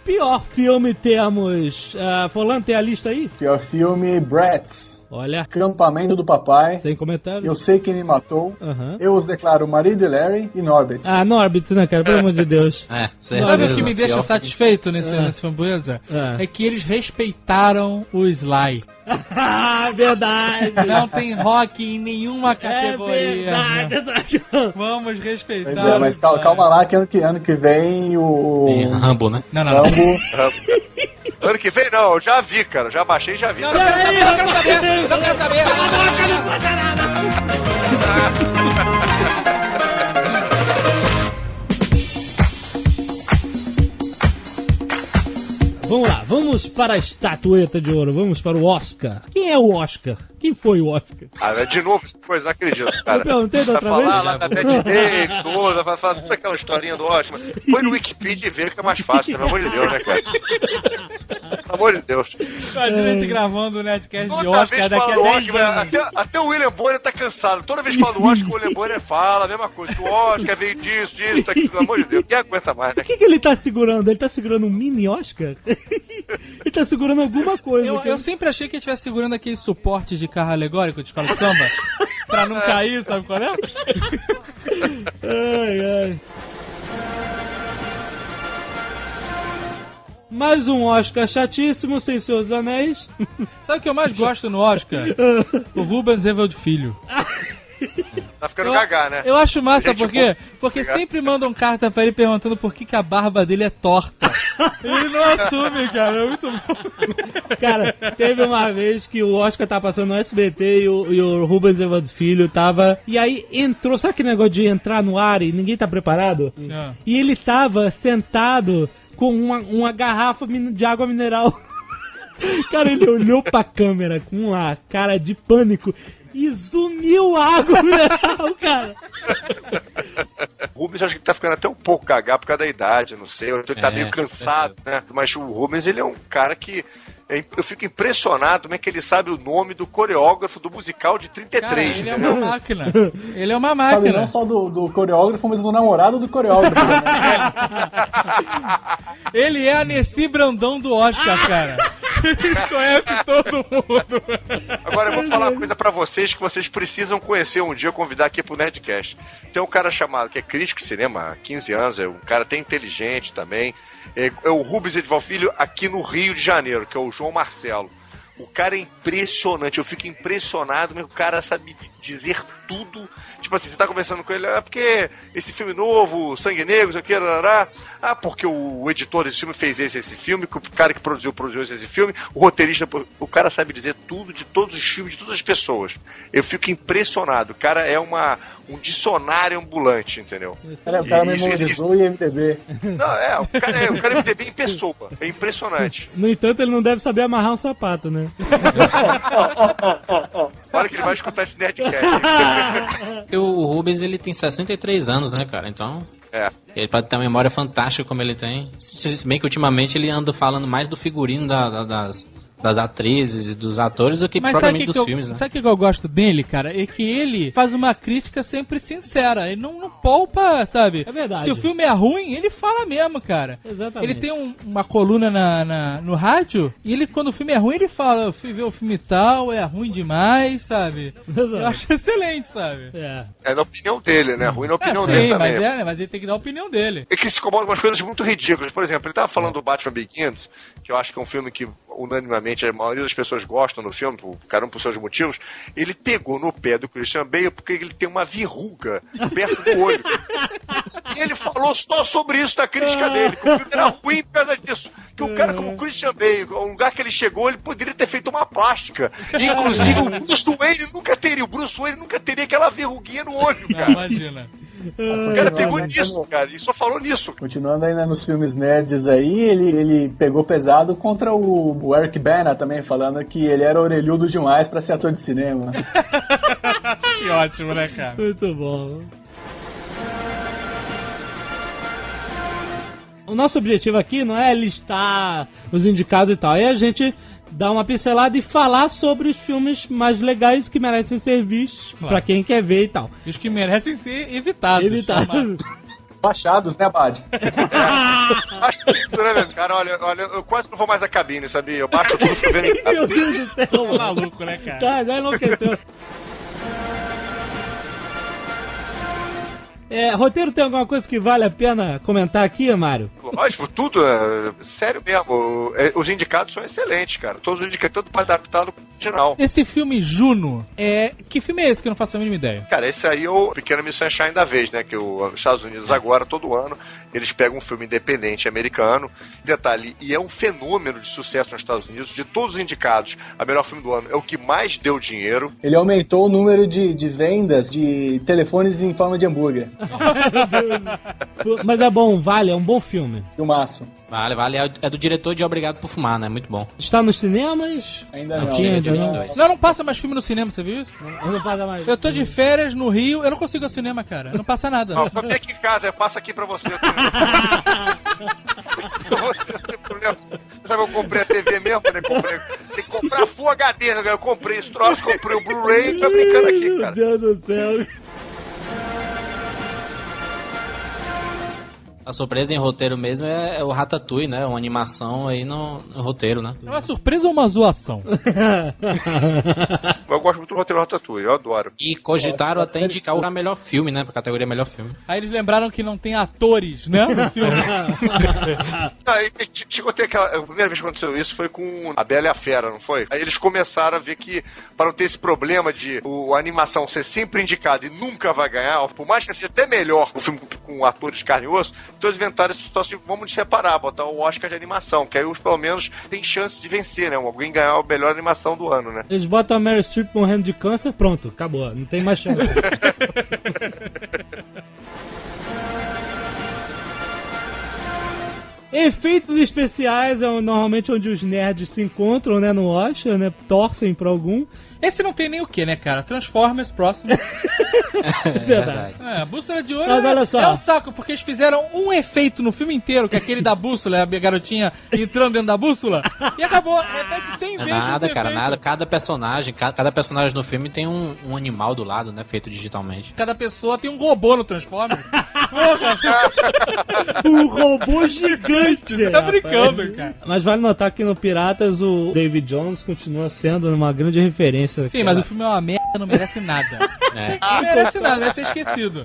Pior filme temos. Uh, Fulano, tem a lista aí? Pior filme, Bratz. Olha, Acampamento do Papai. sem comentário. Eu sei quem me matou. Aham. Eu os declaro marido de Larry e Norbit. Ah, Norbit, né, cara? Pelo amor de Deus. É, Sabe o que me deixa Pior- satisfeito nesse, É. nesse Framboesa? É. É que eles respeitaram o Sly. Verdade. Não tem rock em nenhuma É categoria. verdade. Vamos respeitar. Pois é, mas calma, calma lá que ano que, ano que vem o Tem Rambo, né? Não, não, não. Rambo. Ano que vem não, eu já vi, cara, já baixei e já vi. Não, não quero saber, não quero saber, não quero saber. Vamos lá, vamos para a estatueta de ouro, vamos para o Oscar. Quem é o Oscar? Quem foi o Oscar? Ah, de novo, coisa, não acredito, cara. Eu perguntei da outra falar vez? lá da Bad Day, toda, vai falar toda aquela historinha do Oscar. Põe no Wikipedia e vê que é mais fácil, pelo amor de Deus, né, cara? Pelo amor de Deus. Imagina a gente gravando o Netcast de Oscar vez daqui a fala do 10 Oscar, anos. até, até o William Bonner tá cansado. Toda vez que fala do Oscar, o William Bonner fala a mesma coisa. O Oscar veio disso, disso, daquilo, pelo amor de Deus. Quem aguenta mais, né? O que, que ele tá segurando? Ele tá segurando um mini Oscar? ele tá segurando alguma coisa. Eu, eu sempre achei que ele estivesse segurando aqueles suportes de carro alegórico de escola de samba. pra não cair, sabe qual é? Ai, ai. Mais um Oscar chatíssimo, sem seus anéis. Sabe o que eu mais gosto no Oscar? O Rubens Evald Filho. Tá ficando Eu, gagá, né? eu acho massa, Gente, por quê? Porque obrigado. sempre mandam carta pra ele perguntando por que, que a barba dele é torta. ele não assume, cara. É muito bom. Cara, teve uma vez que o Oscar tava passando no SBT e o, e o Rubens Evandro Filho tava. E aí entrou, sabe aquele negócio de entrar no ar e ninguém tá preparado? Ah. E ele tava sentado com uma, uma garrafa de água mineral. Cara, ele olhou pra câmera com uma cara de pânico e sumiu a água mineral, cara. O Rubens acho que tá ficando até um pouco gagá por causa da idade, não sei. Ele tá É, meio cansado, né? Mas o Rubens, ele é um cara que. É- Eu fico impressionado como é que ele sabe o nome do coreógrafo do musical de 33, Cara, ele é entendeu? uma máquina. Ele é uma Sabe, máquina. não só do, do coreógrafo, mas do namorado do coreógrafo. Ele é a Nessi Brandão do Oscar, cara. Ele conhece todo mundo. Agora eu vou falar uma coisa pra vocês que vocês precisam conhecer um dia, eu convidar aqui pro Nerdcast. Tem um cara chamado, que é crítico de cinema há 15 anos, é um cara até inteligente também. É, é o Rubens Edval Filho aqui no Rio de Janeiro, que é o João Marcelo. O cara é impressionante, eu fico impressionado, mas o cara sabe dizer tudo. Tipo assim, você tá conversando com ele, ah, porque esse filme novo, Sangue Negro, isso aqui, rarará. ah, porque o editor desse filme fez esse, esse filme, que o cara que produziu, produziu esse filme, o roteirista, o cara sabe dizer tudo de todos os filmes, de todas as pessoas. Eu fico impressionado, o cara é uma, um dicionário ambulante, entendeu? Cara, o cara E isso- memorizou o IMDB. Não, é, o cara é, o cara é MDB em pessoa, é impressionante. No entanto, ele não deve saber amarrar um sapato, né? Olha que ele vai escutar esse Nerdcast. O Rubens ele tem 63 anos, né, cara? Então. É. Ele pode ter uma memória fantástica como ele tem. Se bem que ultimamente ele anda falando mais do figurino da- da- das, das atrizes e dos atores do que Mas propriamente que, dos que, eu, filmes, né? sabe o que eu gosto dele, cara? É que ele faz uma crítica sempre sincera. Ele não, não poupa, sabe? É verdade. Se o filme é ruim, ele fala mesmo, cara. Exatamente. Ele tem um- uma coluna na, na- no rádio e ele, quando o filme é ruim, ele fala: Eu fui ver o filme tal, é ruim demais, sabe? Eu acho excelente, sabe? É. É na opinião dele, né? Ruim na É, opinião sim, dele também. mas, é, né? mas ele tem que dar a opinião dele. É que se incomoda com umas coisas muito ridículas. Por exemplo, ele tava falando do Batman Begins, que eu acho que é um filme que unanimamente a maioria das pessoas gostam do filme, por, cada um por seus motivos. Ele pegou no pé do Christian Bale porque ele tem uma verruga perto do olho. e ele falou só sobre isso na crítica dele, que o filme era ruim por causa disso. Que o cara como o Christian Bale, o lugar que ele chegou, ele poderia ter feito uma plástica. E, inclusive o Bruce Wayne nunca teria, o Bruce Wayne nunca teria aquela verruguinha no olho, Não, cara. imagina. O cara pegou Continuando, nisso, cara, e só falou nisso. Continuando ainda nos filmes nerds aí, ele, ele pegou pesado contra o, o Eric Bana também, falando que ele era orelhudo demais pra ser ator de cinema. Que ótimo, né, cara? Muito bom. O nosso objetivo aqui não é listar os indicados e tal, é a gente dar uma pincelada e falar sobre os filmes mais legais que merecem ser vistos Claro. pra quem quer ver e tal. Os que merecem ser evitados. Evitar. Baixados, né, Bad? Acho que tudo, né? Cara, olha, olha, eu quase não vou mais à cabine, sabia? Eu baixo tudo pra ver em casa. Meu Deus do céu, maluco, né, cara? Tá, já enlouqueceu. É, roteiro tem alguma coisa que vale a pena comentar aqui, Mário? Lógico, tudo, é, sério mesmo. É, Os indicados são excelentes, cara. Todos os indicados, tudo pra adaptar no original. Esse filme Juno, é... que filme é esse que eu não faço a mínima ideia? Cara, esse aí é o Pequena Miss Sunshine da vez, né? Que o- os Estados Unidos agora, todo ano, eles pegam um filme independente americano. Detalhe, e é um fenômeno de sucesso nos Estados Unidos. De todos os indicados, a melhor filme do ano é o que mais deu dinheiro. Ele aumentou o número de, de vendas de telefones em forma de hambúrguer. Mas é bom, vale, é um bom filme. Filmaço. Vale, vale. É é do diretor de Obrigado por Fumar, né? Muito bom. Está nos cinemas? Ainda Não não. tinha, ainda 22. Não, não passa mais filme no cinema, você viu isso? Eu não paga mais. Eu tô de férias no Rio, eu não consigo ir ao cinema, cara. Não passa nada. Vem aqui em casa, eu passo aqui pra você. você sabe, eu comprei a TV mesmo, né? Comprei, tem que comprar Full HD, né? Eu comprei esse troço, comprei o Blu-ray e tá brincando aqui, Meu cara. Deus do céu. A surpresa em roteiro mesmo é, é o Ratatouille, né? Uma animação aí no, no roteiro, né? É uma surpresa ou uma zoação? Eu gosto muito do roteiro Ratatouille, eu adoro. E cogitaram até indicar o melhor filme, né? Pra categoria melhor filme. Aí eles lembraram que não tem atores, né? No filme. E chegou a ter aquela. A primeira vez que aconteceu isso foi com a Bela e a Fera, não foi? Aí eles começaram a ver que, para não ter esse problema de o, a animação ser sempre indicada e nunca vai ganhar, por mais que seja até melhor o filme com atores de carne e osso, inventaram esse situação de vamos separar, botar o Oscar de animação, que aí os pelo menos tem chance de vencer, né? Alguém ganhar a melhor animação do ano, né? Eles botam a Mary Streep morrendo de câncer, pronto, acabou. Não tem mais chance. Efeitos especiais é normalmente onde os nerds se encontram, né, no Oscar, né, torcem pra algum. Esse não tem nem o que, né, cara? Transformers próximo. É verdade. É, a bússola de ouro Mas é, olha só. é um saco, porque eles fizeram um efeito no filme inteiro, que é aquele da bússola, a garotinha entrando dentro da bússola, e acabou. Repete 100 É vezes. nada, cara, efeito. nada. Cada personagem, ca- cada personagem no filme tem um, um animal do lado, né? Feito digitalmente. Cada pessoa tem um robô no Transformers. Um robô gigante! Você tá rapaz. brincando, cara. Mas vale notar que no Piratas o David Jones continua sendo uma grande referência. Sim, mas o filme é uma merda, não merece nada. É. Não merece nada, vai ser esquecido.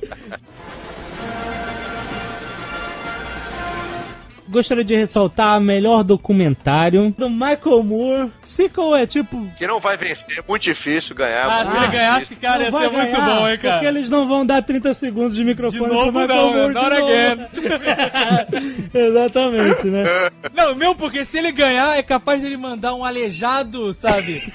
Gostaria de ressaltar melhor documentário do Michael Moore. Sequel é tipo. Que não vai vencer, é muito difícil ganhar. Ah, se ele ganhasse, cara, ia ser muito bom, hein, cara. Porque eles não vão dar 30 segundos de microfone De novo, pro Michael não, Moore. not de novo. again. Exatamente, né? Não, meu, porque se ele ganhar, é capaz dele mandar um aleijado, sabe?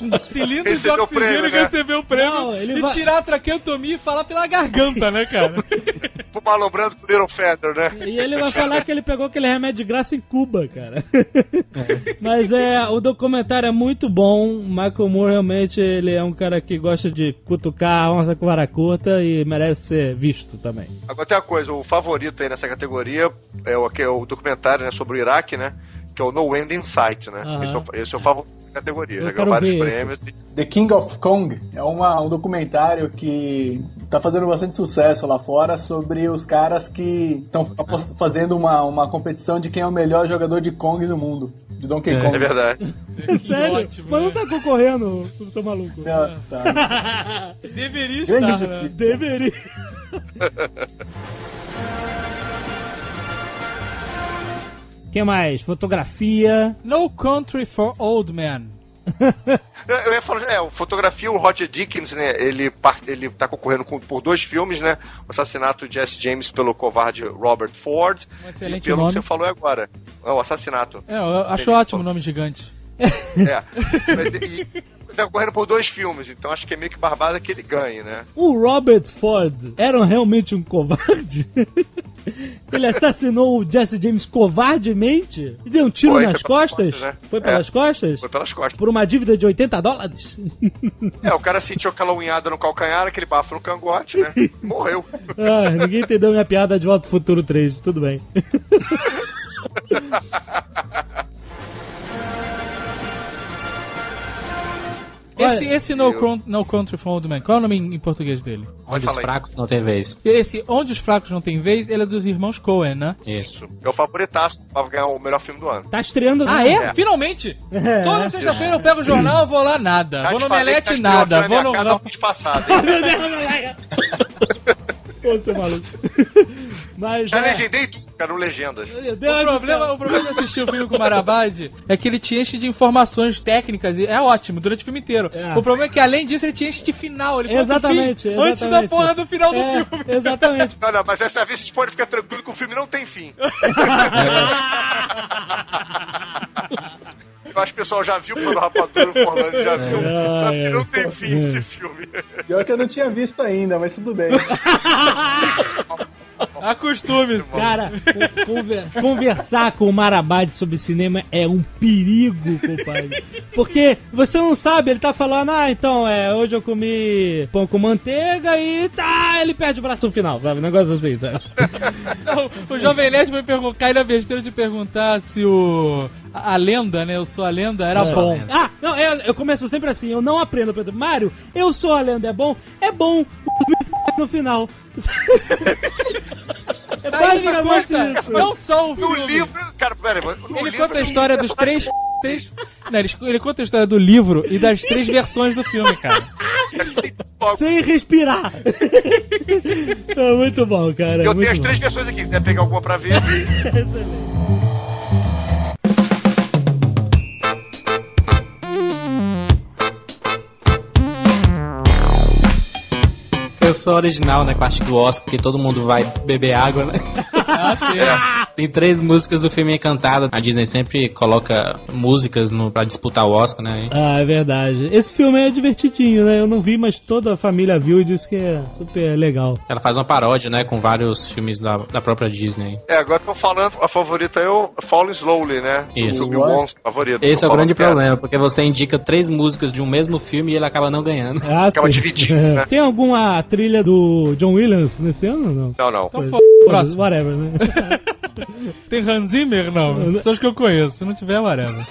um cilindro de Recebeu o oxigênio prêmio, né? receber o prêmio. Não, ele e vai- tirar a traqueotomia e falar pela garganta, né, cara? Pro Marlon Brando com o Little Feather, né? E ele vai falar que ele pegou aquele remédio de graça em Cuba, cara. Mas é, o documentário é muito bom. Michael Moore realmente ele é um cara que gosta de cutucar a onça com vara curta e merece ser visto também. Agora tem uma coisa, o favorito aí nessa categoria é o, é o documentário né, sobre o Iraque, né? Que é o No End in Sight, né? Aham. Esse, é o, esse é o favorito categoria. Eu Já ganhou vários prêmios. e- The King of Kong é uma- um documentário que tá fazendo bastante sucesso lá fora sobre os caras que estão fazendo uma, uma competição de quem é o melhor jogador de Kong do mundo, de Donkey Kong. É verdade. Sério? ótimo, Mas não né? tá concorrendo, tô maluco. É, tá. Deveria Grande estar, né? Deveria. que mais? Fotografia. No Country for Old Men. Eu, eu ia falar, é, o fotografia, o Roger Dickens, né? Ele, ele tá concorrendo com- por dois filmes, né? O assassinato de Jesse James pelo covarde Robert Ford. Um excelente e pelo nome. que você falou agora. É o assassinato. É, eu acho Ele ótimo o nome gigante. É. Mas ele tá concorrendo por dois filmes, então acho que é meio que barbada que ele ganhe, né? O Robert Ford era realmente um covarde? Ele assassinou o Jesse James covardemente? E deu um tiro Foi, nas foi costas? né? Foi pelas É. costas? Foi pelas costas. Por uma dívida de 80 dólares? É, o cara sentiu aquela unhada no calcanhar, aquele bafo no cangote, né? Morreu. Ah, ninguém entendeu minha piada de Volta pro Futuro 3, tudo bem. Esse, esse no, Con- no Country for Old Men, qual é o nome em, português dele? Onde os fracos não tem vez. Esse Onde os Fracos Não Têm Vez, ele é dos irmãos Coen, né? Isso. É o favoritaço pra ganhar o melhor filme do ano. Tá estreando, Ah, é? É. Finalmente! É. Toda sexta-feira eu pego o jornal, vou lá nada. Já vou te no Melete tá nada. na Vou no. casa passado, hein? Pô, seu maluco. Mas, Já é, legendei tudo, cara, no Legendas. meu O do problema, o problema de assistir o filme com o Marabade é que ele te enche de informações técnicas e é ótimo durante o filme inteiro. É. O problema é que além disso ele te enche de final. Ele o Exatamente, fim exatamente. Antes da porra do final do É, filme. Exatamente. Não, não, mas essa vez vocês podem ficar tranquilo que o filme não tem fim. Eu acho que o pessoal já viu, foi no Rapadura, o Orlando já viu. É, sabe que é. não tem fim esse filme. Pior que eu não tinha visto ainda, mas tudo bem. Acostume-se. Cara, con- conver- conversar com o Marabade sobre cinema é um perigo, compadre. Porque você não sabe, ele tá falando, ah, então, é, hoje eu comi pão com manteiga e tá, ele perde o braço no final, sabe? Um negócio assim, sabe? Não, o Jovem Nerd foi perguntar, cai na besteira de perguntar se o. A, a lenda, né? Eu sou a lenda, era É. bom. Ah, não, eu, eu começo sempre assim, eu não aprendo, Pedro. Mário, eu sou a lenda, é bom? É bom, no final. Aí ele basicamente conta isso. não só o No filme. livro, cara, pera aí, no Ele livro, conta a história dos três. três não, ele, ele conta a história do livro e das três versões do filme, cara. Sem respirar. é muito bom, cara. Eu muito tenho as três versões aqui, se quiser pegar alguma pra ver. Versão original, né? Com a parte do Oscar, porque todo mundo vai beber água, né? Ah, sim. Tem três músicas do filme Encantado. A Disney sempre coloca músicas no, pra disputar o Oscar, né? Ah, é verdade. Esse filme é divertidinho, né? Eu não vi, mas toda a família viu e disse que é super legal. Ela faz uma paródia, né? Com vários filmes da, da própria Disney. É, agora estão falando, a favorita é o Falling Slowly, né? Isso. O filme Monstro favorito. Esse é o grande é. problema, porque você indica três músicas de um mesmo filme e ele acaba não ganhando. Ah, Acaba sim. dividindo, né? Tem alguma trilha do John Williams nesse ano ou não? Não, não. Então, próximo. Whatever, né? Tem Hans Zimmer? Não. Só os que eu conheço. Se não tiver, whatever.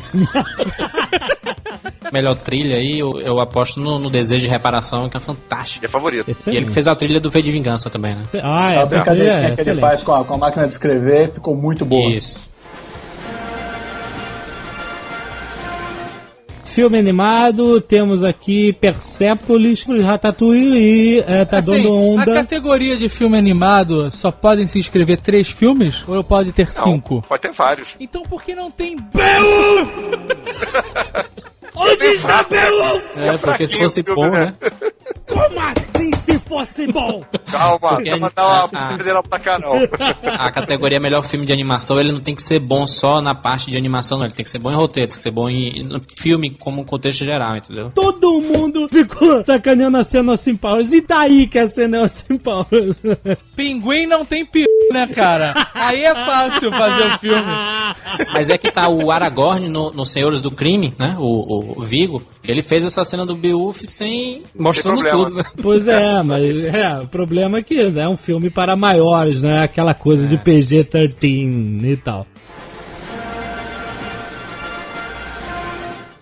Melhor trilha aí, eu, eu aposto no, no Desejo de Reparação, que é fantástico. É favorito. E Excelente. ele que fez a trilha do V de Vingança também, né? Ah, A essa trilha brincadeirinha é que ele faz com a, com a máquina de escrever ficou muito boa. Isso. Filme animado, temos aqui Persepolis, Ratatouille e é, tá Assim, dando a onda. categoria de filme animado só podem se inscrever três filmes? Ou pode ter Não, cinco? Pode ter vários. Então por que não tem Onde está Beowulf? É, porque se fosse bom, né? né? Como assim se fosse bom? Calma, não a- vai dar uma a- federal pra cá, não. A categoria melhor filme de animação, ele não tem que ser bom só na parte de animação, não. Ele tem que ser bom em roteiro, tem que ser bom em, no filme como contexto geral, entendeu? Todo mundo ficou sacaneando a cena Austin Powers. E daí que a cena é Austin Powers? Pinguim não tem p, né, cara? Aí é fácil fazer o filme. Mas é que tá o Aragorn no, no Senhores do Crime, né? O, o Vigo, ele fez essa cena do Beowulf sem. mostrando tudo, né? Pois é, mas é, o problema é que é um filme para maiores, né? Aquela coisa de PG-13 e tal.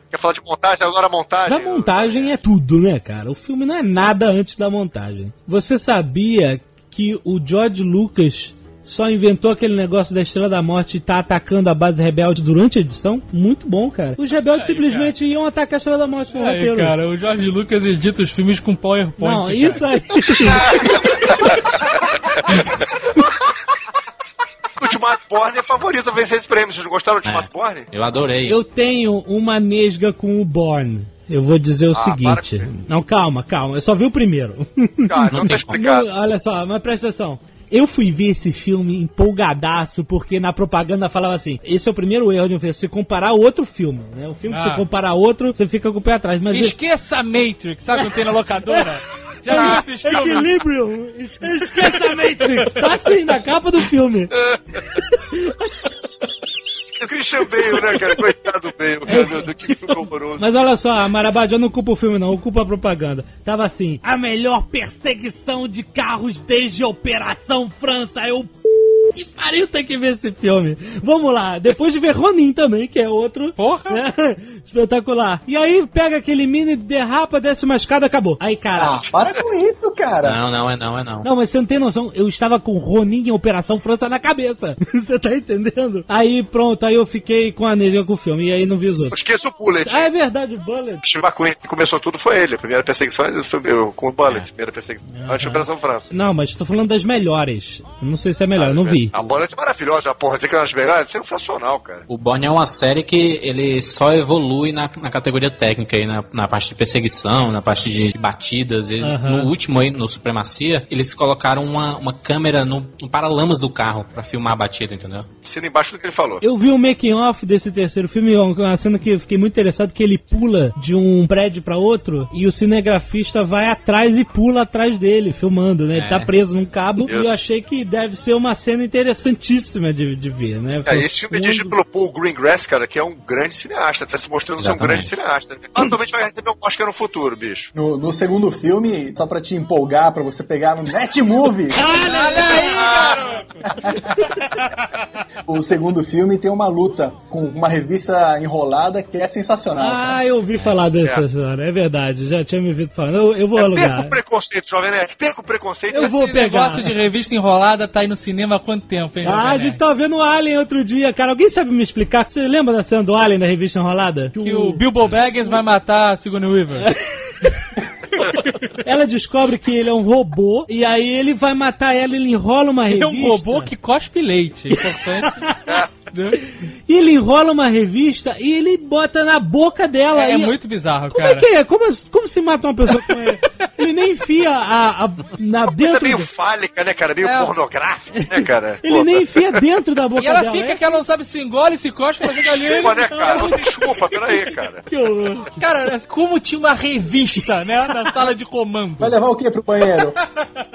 Quer falar de montagem? Agora a montagem. Da montagem é tudo, né, cara? O filme não é nada antes da montagem. Você sabia que o George Lucas só inventou aquele negócio da Estrela da Morte e tá atacando a base rebelde durante a edição? Muito bom, cara. Os rebeldes simplesmente iam atacar a Estrela da Morte no Aí, roteiro. cara, o Jorge Lucas edita os filmes com PowerPoint. Não, cara. isso aí. O Ultimato Borne é favorito a vencer esse prêmio. Vocês não gostaram do Ultimato É. Borne? Eu adorei. Eu tenho uma nesga com o Born. Eu vou dizer o Ah, seguinte. Não, calma, calma. Eu só vi o primeiro. Cara, Não não tá tem explicado. Olha só, mas presta atenção. Eu fui ver esse filme empolgadaço, porque na propaganda falava assim: esse é o primeiro erro de um filme, você comparar outro filme, né? O filme que Ah. você comparar outro, você fica com o pé atrás. Mas Esqueça a Matrix, sabe quando tem na locadora? Já viu esses filmes? Equilibrium, es- esqueça a Matrix, tá assim na capa do filme. Christian Bale, né, cara? Coitado do Bale. Meu Deus, que filme horroroso. Mas olha só, Marabad, eu não culpo o filme não, eu culpo a propaganda. Tava assim, a melhor perseguição de carros desde Operação França. Eu... Que pariu, tem que ver esse filme. Vamos lá, depois de ver Ronin também, que é outro. Porra! né? Espetacular. E aí pega aquele mini, derrapa, desce uma escada, acabou. Aí, cara... Ah, para com isso, cara. Não, não é não, é não. Não, mas você não tem noção, eu estava com Ronin em Operação França na cabeça. Você tá entendendo? Aí pronto, aí eu fiquei com a nesga com o filme, e aí não vi os outros. esqueça o Bullet. Ah, é verdade, o Bullet. Steve McQueen, que começou tudo foi ele. A primeira perseguição foi eu, com o Bullet. Primeira perseguição. Antes da Operação França. Não, mas tô falando das melhores. Não sei se é melhor, eu não vi. A Bullet é maravilhosa, a porra. Dizer que é uma das melhores, é sensacional, cara. O Borne é uma série que ele só evolui na, na categoria técnica aí, na, na parte de perseguição, na parte de batidas. E Aham. No último aí, no Supremacia, eles colocaram uma, uma câmera no, no paralamas do carro pra filmar a batida, entendeu? Assina embaixo do que ele falou. Eu vi o making off desse terceiro filme, uma cena que eu fiquei muito interessado, que ele pula de um prédio pra outro e o cinegrafista vai atrás e pula atrás dele, filmando, né? Ele É. tá preso num cabo Isso. e eu achei que deve ser uma cena interessantíssima de, de ver, né? É, esse filme é dirigido pelo Paul Greengrass, cara, que é um grande cineasta, tá se mostrando ser um grande cineasta. Atualmente vai receber um Oscar no futuro, bicho. No, no segundo filme, só pra te empolgar, pra você pegar no Netmovie, Olha aí, garoto! o segundo filme tem uma luta com uma revista enrolada que é sensacional. cara. Ah, eu ouvi falar dessa É. história, é verdade, já tinha me ouvido falar. Eu, eu vou É, perca alugar. o preconceito, Jovem Nerd, perca o preconceito. Eu vou Esse pegar. negócio de revista enrolada tá aí no cinema há quanto tempo, hein? Ah, a gente tava vendo o Alien outro dia, cara. Alguém sabe me explicar? Você lembra da cena do Alien da revista enrolada? Que o Bilbo Baggins vai matar a Sigourney Weaver. Ela descobre que ele é um robô e aí ele vai matar ela, ele enrola uma Ele revista. é um robô que cospe leite. É importante. E ele enrola uma revista e ele bota na boca dela. É, é muito bizarro, Como cara. é que é? Como, como se mata uma pessoa com ele? Ele nem enfia a, a- na Isso é dentro. meio do- fálica, né, cara? Meio É. pornográfico, né, cara? Ele Pô, nem enfia dentro da boca E ela dela. fica é? que ela não sabe se engole, se ela fica ali. Chupa, né, cara? Não se chupa, peraí, cara. Que horror. Cara, como tinha uma revista, né, na sala de comando. Vai levar o que pro banheiro?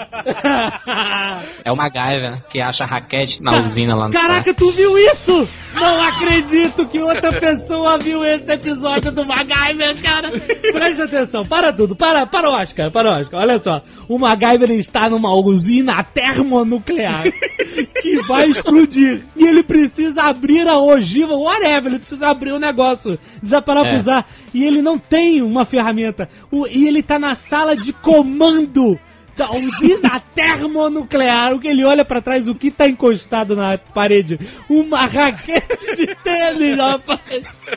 É o MacGyver, né? Que acha raquete na usina lá no Caraca, tu viu isso? Não acredito que outra pessoa viu esse episódio do MacGyver, cara. Presta atenção, para tudo, para, para o Oscar, para o Oscar. Olha só, o MacGyver está numa usina termonuclear que vai explodir. E ele precisa abrir a ogiva, whatever, ele precisa abrir o negócio, desaparafusar. E ele não tem uma ferramenta. O- e ele tá na sala de comando da usina termonuclear. O que ele olha pra trás, o que tá encostado na parede? Uma raquete de tênis, rapaz!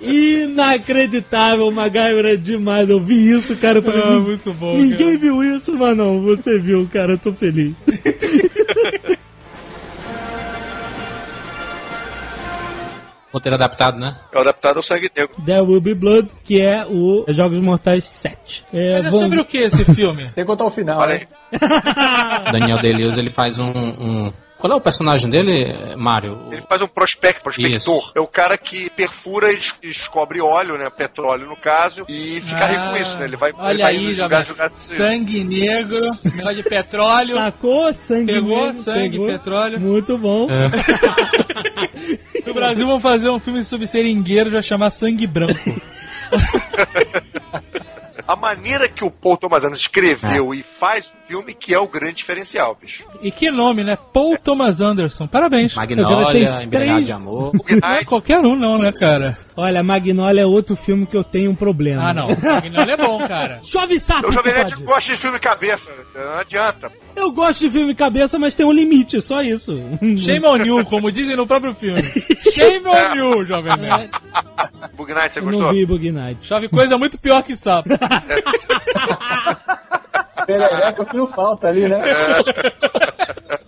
Inacreditável, MacGyver é demais. Eu vi isso, cara. Eu falei, Ah, "Nin- muito bom, Ninguém viu isso, mas não, você viu, cara. Eu tô feliz. Roteiro adaptado, né? É o adaptado ao sangue negro. There Will Be Blood, que é o Jogos Mortais 7. É, Mas é vamos- sobre o que esse filme? Tem que contar o final, Olha né? aí. Daniel Day-Lewis, ele faz um, um... Qual é o personagem dele, Mário? Ele faz um prospect, prospector. É o cara que perfura e des- descobre óleo, né? Petróleo no caso, e fica rico com isso, né? Ele vai, ele Ah, Olha vai aí, indo jogar jogar, jogar sangue negro, negócio de petróleo. Sacou? Sangue Pegou negro, sangue, pegou. petróleo. Muito bom. No Brasil vão fazer um filme sobre seringueiro, já chamar Sangue Branco. A maneira que o Paul Thomas Anderson escreveu e faz o filme que é o grande diferencial, bicho. E que nome, né? Paul Thomas Anderson. Parabéns. Magnolia, Embriagado três- de Amor. Não é qualquer um não, né, cara? Olha, Magnolia é outro filme que eu tenho um problema. Ah, não. Magnolia é bom, cara. Chove sapo, o Jovem Nerd gosta de filme cabeça, não adianta. Eu gosto de filme cabeça, mas tem um limite, só isso. Shame on you, como dizem no próprio filme. Shame on you, jovem nerd. Bug Nights, você Eu não vi Bug Night. Chove coisa muito pior que sapo. Perereca, o que não falta ali, né?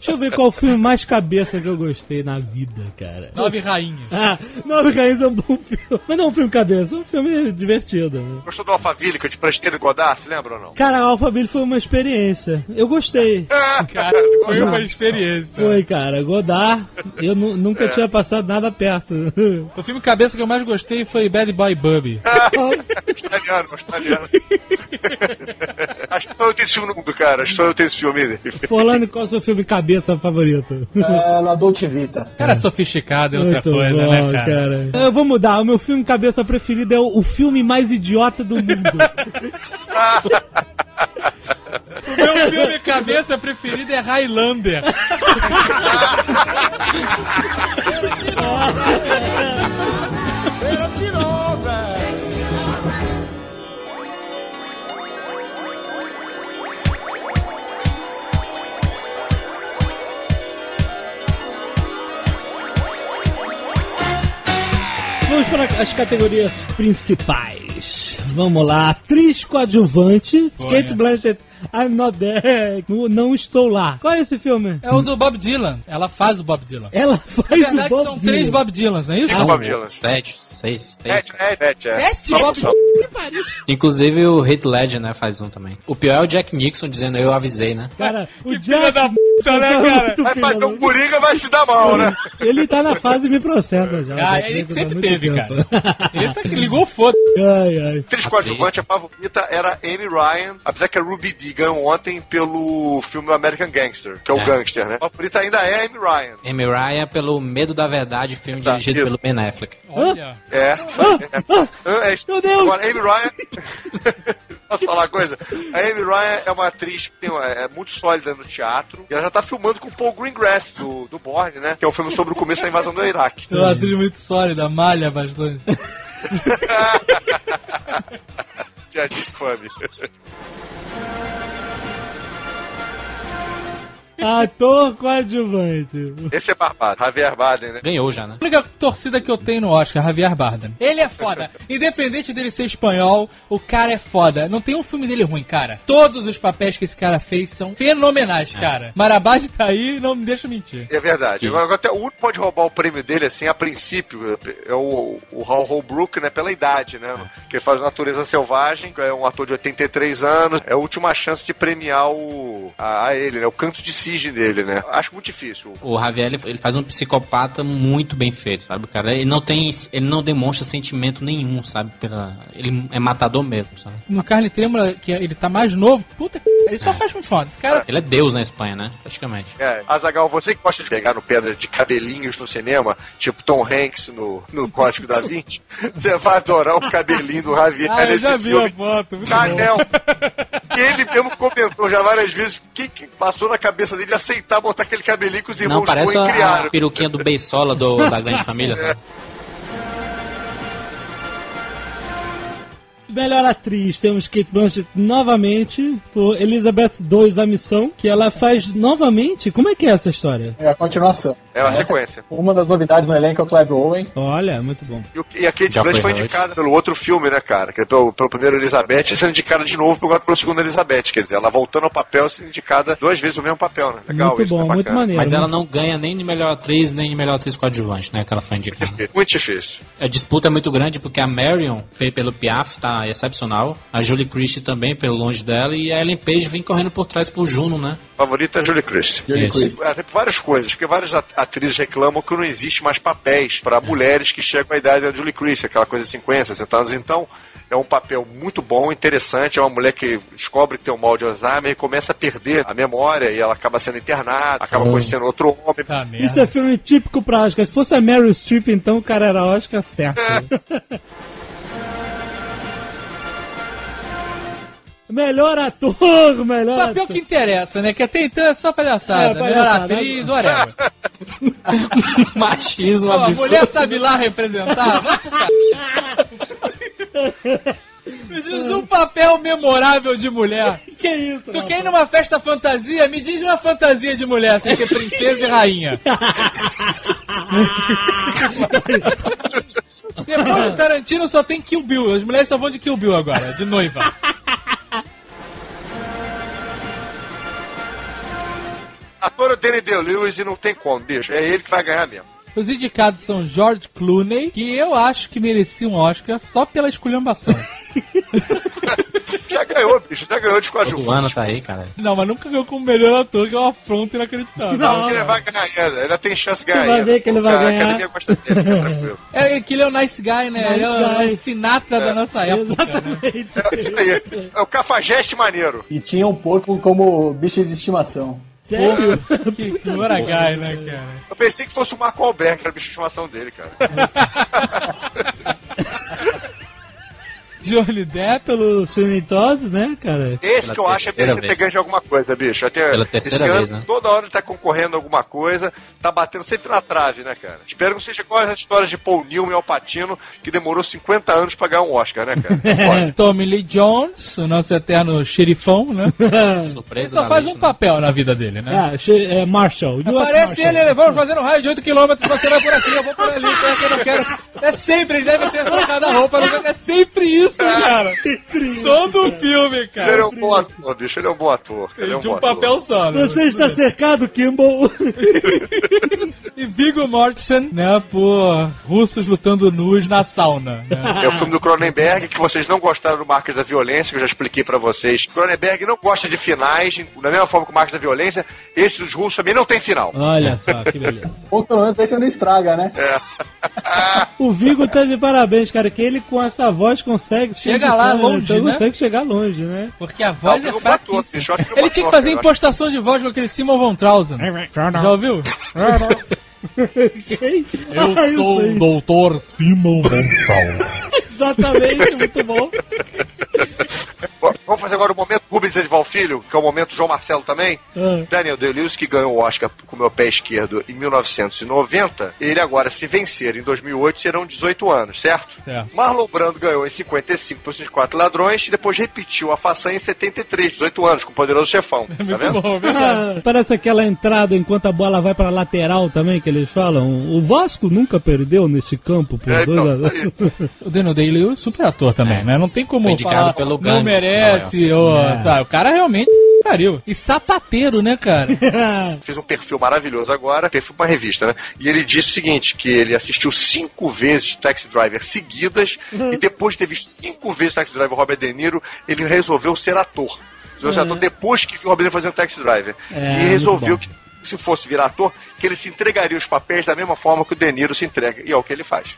Deixa eu ver qual filme mais cabeça que eu gostei na vida, cara. Nove rainhas. Ah, Nove Raízes é um bom filme. Mas não é um filme cabeça, é um filme divertido. né? Gostou do Alphaville que eu te prestei no Godard, se lembra ou não? Cara, Alphaville foi uma experiência. Eu gostei. Cara, foi uma experiência. Foi, cara. Godard, eu nu- nunca tinha passado nada perto. O filme cabeça que eu mais gostei foi Bad Boy Bubby. Australiano, australiano. Acho que só eu tenho esse filme no mundo, cara. Acho que só eu tenho esse filme. Falando qual é o seu filme cabeça favorito? É, La Dolce Vita. Cara sofisticado é outra Muito coisa, bom, né, cara? Eu vou mudar. O meu filme cabeça preferido é o, o filme mais idiota do mundo. O meu filme cabeça preferido é Highlander. Vamos para as categorias principais. Vamos lá. Atriz coadjuvante. Boa, Kate né? Blanchett. I'm not there. Não- Não estou lá. Qual é esse filme? É o do Bob Dylan. Ela faz o Bob Dylan. Ela Na faz verdade, o Bob são Dylan. três Bob Dylans, não é isso? São Bob Dylan. Sete, seis, seis. Sete, sete, sete, é. Sete Só- Bob só- Inclusive o Heath Ledger, né, faz um também. O pior é o Jack Nixon dizendo eu avisei, né? Cara, o Jack... da puta, né, cara? Vai fazer um Coringa, vai se dar mal, né? Ele tá na fase me processa já. Ah, Já ele sempre teve, tempo. cara. Ele tá que ligou foda. Ai, ai. Atriz coadjuvante, a favorita era Amy Ryan, apesar que a Ruby Dee ganhou ontem pelo filme American Gangster, que é o É. gangster, né? A favorita ainda é Amy Ryan. Amy Ryan pelo Medo da Verdade, filme Tá, dirigido isso. pelo Ben Affleck. Olha. É. Ah, É, é- Meu Deus! Agora, Amy Ryan. Posso falar uma coisa? A Amy Ryan é uma atriz que tem uma- é muito sólida no teatro. E ela já tá filmando com o Paul Greengrass, do, do Bourne, né? Que é um filme sobre o começo da invasão do Iraque. É uma atriz muito sólida, malha bastante. Piadinha infame. Ator coadjuvante. Esse é barbado. Javier Bardem, né? Ganhou já, né? A única torcida que eu tenho no Oscar, Javier Bardem. Ele é foda. Independente dele ser espanhol, o cara é foda. Não tem um filme dele ruim, cara. Todos os papéis que esse cara fez são fenomenais, cara. Marabade tá aí, não me deixa mentir. É verdade. Agora, até o único que pode roubar o prêmio dele, assim, a princípio, é o, o Hal Holbrook, né? Pela idade, né? Que ele faz Natureza Selvagem, é um ator de 83 anos. É a última chance de premiar o, a, a ele, né? O canto de cisne dele, né? Acho muito difícil. O Javier, ele, ele faz um psicopata muito bem feito, sabe, cara? Ele não tem, ele não demonstra sentimento nenhum, sabe? Pela, ele é matador mesmo, sabe? No Carne Trêmula, que ele tá mais novo, puta que... Ele só faz muito foda. Esse cara... Ele é Deus na Espanha, né? Praticamente. É, Azagal, você que gosta de pegar no pedra de cabelinhos no cinema, tipo Tom Hanks no, no Código da Vinci, você vai adorar o cabelinho do Javier Ah, eu nesse já vi filme. a foto. Que ele mesmo comentou já várias vezes o que, que passou na cabeça dele aceitar botar aquele cabelinho que os irmãos Não, parece a, criaram. a peruquinha do Beisola do, da Grande Família, sabe? Melhor atriz, temos Kate Blanchett novamente por Elizabeth II A Missão, que ela faz novamente. Como é que é essa história? É a continuação. É uma Essa- sequência. Uma das novidades no elenco é o Clive Owen. Olha, muito bom. E, o- e a Kate Já Blanchett foi foi indicada pelo outro filme, né, cara? Que é pelo, pelo primeiro Elizabeth, e sendo indicada de novo agora pelo segundo Elizabeth. Quer dizer, ela voltando ao papel, sendo indicada duas vezes o mesmo papel, né? Legal muito isso, bom, né? muito maneiro. Mas ela não ganha nem de melhor atriz, nem de melhor atriz coadjuvante, né? Que ela foi indicada. Muito difícil. A disputa é muito grande porque a Marion, feita pelo Piaf, tá excepcional. A Julie Christie também, pelo longe dela. E a Ellen Page vem correndo por trás pro Juno, né? Favorita é a Julie Christie. Julie. Christie. É, tem várias coisas, porque várias at- atrizes reclamam que não existe mais papéis para mulheres que chegam à idade da Julie Christie, aquela coisa de 50, 60 anos. Então, é um papel muito bom, interessante. É uma mulher que descobre que tem um mal de Alzheimer e começa a perder a memória e ela acaba sendo internada, acaba Hum. conhecendo outro homem. Tá. Isso é filme típico pra Oscar. Se fosse a Meryl Streep, então o cara era Oscar certo. melhor ator, melhor Papel ator. que interessa, né? Que até então é só palhaçada. É, Melhor palhaçada, atriz, né? whatever. Machismo Pô, a absurdo. mulher sabe lá representar. Me diz um papel memorável de mulher. Que isso? Tu quer ir numa festa fantasia? Me diz uma fantasia de mulher, sem ser princesa e rainha. Depois do Tarantino só tem Kill Bill. As mulheres só vão de Kill Bill agora, de noiva. Ator é Danny DeLewis e não tem como, bicho. É ele que vai ganhar mesmo. Os indicados são George Clooney, que eu acho que merecia um Oscar só pela esculhambação. Já ganhou, bicho. Já ganhou de Todo coadjuvante. ano tá aí, cara. Não, mas nunca ganhou como melhor ator, que é uma afronta inacreditável. Não. Ele vai ganhar ainda. Ele tem chance de ganhar vai ainda. ver que ele vai a ganhar. academia gosta dele, fica tranquilo. É que ele é o nice guy, né? Nice ele é o, o Sinatra da nossa época, né? Exatamente. É isso aí. É o cafajeste maneiro. E tinha um porco como bicho de estimação. Sério? Que, que Moragai, né, cara? Eu pensei que fosse o Marco Alberto, que era a bicho de estimação dele, cara. Johnny Depp. Pelo Todd, né, cara? Esse Pela que eu acho é ter vez. ganho de alguma coisa, bicho. Até Pela terceira esse vez, ano, né? Toda hora ele tá concorrendo a alguma coisa, tá batendo sempre na trave, né, cara? Espero que não seja igual as histórias de Paul Newman e Al Pacino, que demorou 50 anos pra ganhar um Oscar, né, cara? Tommy Lee Jones, o nosso eterno xerifão, né? Ele Surpresa só da faz um né? papel na vida dele, né? Ah, che- é Marshall. Aparece Marshall. ele elevando, fazendo um raio de 8km, você vai por aqui, eu vou por ali, eu não quero. É sempre, ele deve ter trocado a roupa, é sempre isso, cara. Todo o filme, ele é cara. um bom ator, bicho. Ele é um bom ator. Ele é um De um papel só, né? Você está cercado, Kimball. E Viggo Mortensen, né, por russos lutando nus na sauna. Né? É o filme do Cronenberg, que vocês não gostaram do Marcos da Violência, que eu já expliquei pra vocês. Cronenberg não gosta de finais, da mesma forma que o Marcos da Violência. Esse dos russos também não tem final. Olha só, que beleza. Ou pelo menos daí você não estraga, né? O Vigo tá de parabéns, cara, que ele com essa voz consegue... Chega lá longe, então né? Consegue chegar longe, né? Porque a voz Não, é eu Ele tinha que fazer impostação de voz com aquele Simon Von Trausen. Já ouviu? Quem? Eu Ah, sou o doutor Simon Von Exatamente, muito bom. Vamos fazer agora o momento Rubens Edival Filho, que é o momento João Marcelo também. Ah. Daniel Day-Lewis, que ganhou o Oscar com o meu pé esquerdo em 1990, ele agora, se vencer em 2008, serão 18 anos, certo? Certo. Marlon Brando ganhou em 55 por 54 ladrões e depois repetiu a façanha em 73, 18 anos, com o Poderoso Chefão. Tá Muito vendo? bom. Ah, parece aquela entrada enquanto a bola vai pra lateral também, que eles falam. O Vasco nunca perdeu nesse campo por É, dois então, a. O Daniel Day-Lewis é super ator também, né? Não tem como falar, pelo não Gandhi, merece, ou, É. sabe? O cara realmente pariu. E sapateiro, né, cara? Fez um perfil maravilhoso agora, perfil pra uma revista, né? E ele disse o seguinte: que ele assistiu cinco vezes Taxi Driver seguidas e depois de ter visto cinco vezes Taxi Driver Robert De Niro, ele resolveu ser ator. Resolveu ser ator depois que viu o Robert De Niro fazendo Taxi Driver. É, e resolveu que, se fosse virar ator, que ele se entregaria os papéis da mesma forma que o De Niro se entrega. E é o que ele faz.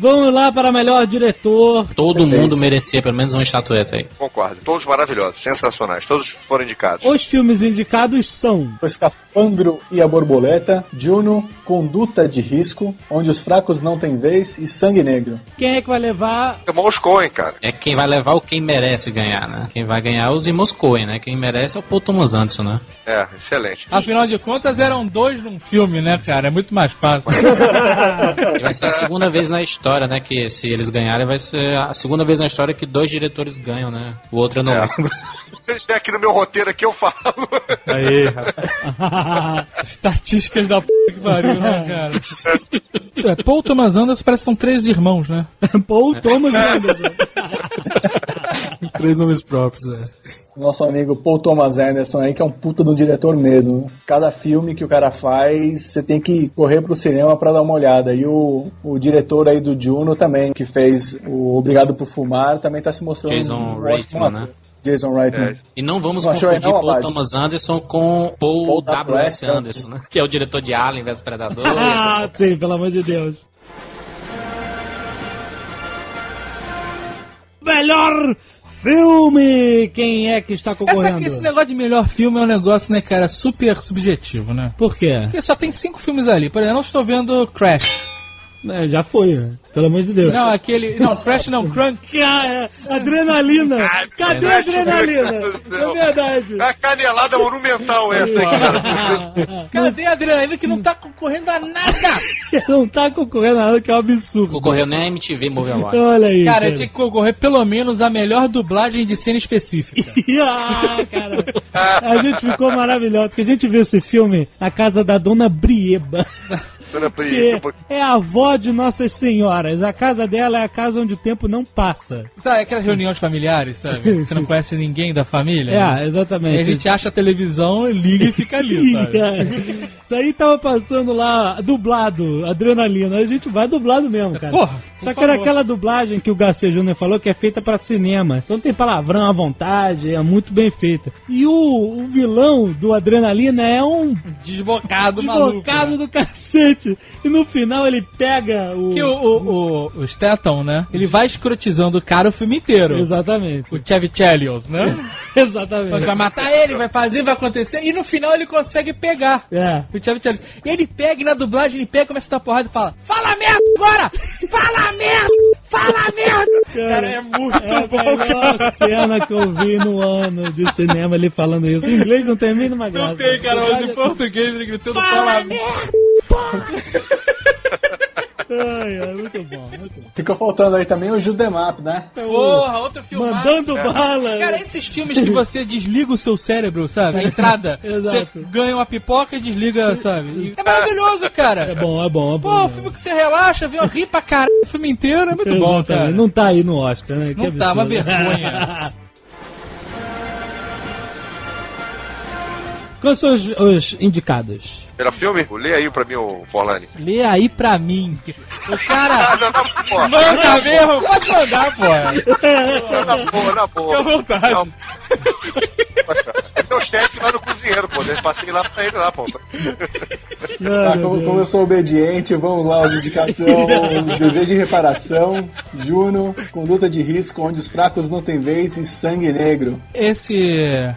Vamos lá para melhor diretor. Todo mundo merecia pelo menos uma estatueta aí. Concordo. Todos maravilhosos, sensacionais. Todos foram indicados. Os filmes indicados são O Escafandro e a Borboleta, Juno, Conduta de Risco, Onde os Fracos Não Têm Vez e Sangue Negro. Quem é que vai levar? Irmãos Coen, cara. É quem vai levar ou quem merece ganhar, né? Quem vai ganhar é os irmãos Coen, né? Quem merece é o Paul Thomas Anderson, né? É, excelente. Afinal de contas, eram dois num filme, né, cara? É muito mais fácil. Vai ser a segunda vez na história, né? Que se eles ganharem, vai ser a segunda vez na história que dois diretores ganham, né? O outro eu não É. lembro. Se eles aqui no meu roteiro aqui, eu falo. Aí, Estatísticas da p que pariu, né, cara? É, Paul Thomas Anderson parece que são três irmãos, né? Paul Thomas Anderson. Três nomes próprios, é. Nosso amigo Paul Thomas Anderson aí, que é um puta de um diretor mesmo. Cada filme que o cara faz, você tem que correr pro cinema pra dar uma olhada. E o, o diretor aí do Juno também, que fez o Obrigado por Fumar, também tá se mostrando Jason um Reitman, né? Jason Reitman. É. E não vamos Não confundir não, Paul? Thomas Anderson com Paul, Paul W.S. Anderson, né? Que é o diretor de Alien vs Predador. Ah, sim, pelo amor de Deus. Melhor filme! Quem é que está concorrendo? esse negócio de melhor filme é um negócio, né, cara, super subjetivo, né? Por quê? Porque só tem cinco filmes ali. Por exemplo, eu não estou vendo Crash. É, já foi, né? pelo amor de Deus. Não, aquele. Não, Crash não, Crunk. Ah, é, adrenalina! Cadê a adrenalina? Meu Deus do céu. É verdade. É a canelada monumental essa aí, cara. Cadê a adrenalina que não tá concorrendo a nada? Não tá concorrendo a nada, que é um absurdo. Concorreu nem a MTV Movie Awards. Olha aí. Cara, tinha que concorrer pelo menos a melhor dublagem de cena específica. ah, cara. A gente ficou maravilhoso, porque a gente viu esse filme na casa da dona Brieba. Dona Que Pri, é a avó de Nossas Senhoras. A casa dela é a casa onde o tempo não passa. Sabe aquelas reuniões familiares, sabe? Você não conhece ninguém da família? É, E exatamente. a gente acha a televisão, liga e fica ali, sabe? Isso aí tava passando lá, dublado, adrenalina. A gente vai dublado mesmo, cara. Porra, por Só que era favor. aquela dublagem que o Garcia Júnior falou que é feita pra cinema. Então tem palavrão à vontade, é muito bem feita. E o, o vilão do Adrenalina é um Desbocado, maluco. desbocado né? do cacete. E no final ele pega o. Que o, o, o, o Statham, né? Ele vai escrotizando o cara o filme inteiro. Exatamente. O Chevy Chelios, né? Exatamente. Vai matar ele, vai fazer, vai acontecer. E no final ele consegue pegar. É. O Chevy Chelios. E ele pega e na dublagem ele pega, começa a dar porrada e fala: Fala merda agora! Fala merda! Fala merda! Cara, é muito É a bom, melhor cara. cena que eu vi no ano de cinema ele falando isso. Em inglês não tem a mínima graça. Não tem, cara, mas em português ele gritando fala merda! Ai, ai, muito bom, muito bom. Ficou faltando aí também o Judemap, né? Porra, outro filme. Mandando bala. Cara, esses filmes que você desliga o seu cérebro, sabe? A entrada. Exato. Você ganha uma pipoca e desliga, sabe? É maravilhoso, cara. É bom, é bom, é bom. Pô, o filme que você relaxa, vê, ri pra caralho o filme inteiro, é muito bom, Exatamente. cara. Não tá aí no Oscar, né? Não Que tá, uma vergonha. Quais são os, os indicados? Melhor filme? Lê aí pra mim, o Forlani. Lê aí pra mim. O cara não, manda mesmo, pode mandar, pô. Não, na boa, na boa. Fica à vontade. Não. É meu chefe lá no cozinheiro, pô. Eu passei lá pra ele lá, pô. Tá, como, como eu sou obediente, vamos lá, são Desejo de Reparação, Juno, Conduta de Risco, Onde os Fracos Não Têm Vez e Sangue Negro. Esse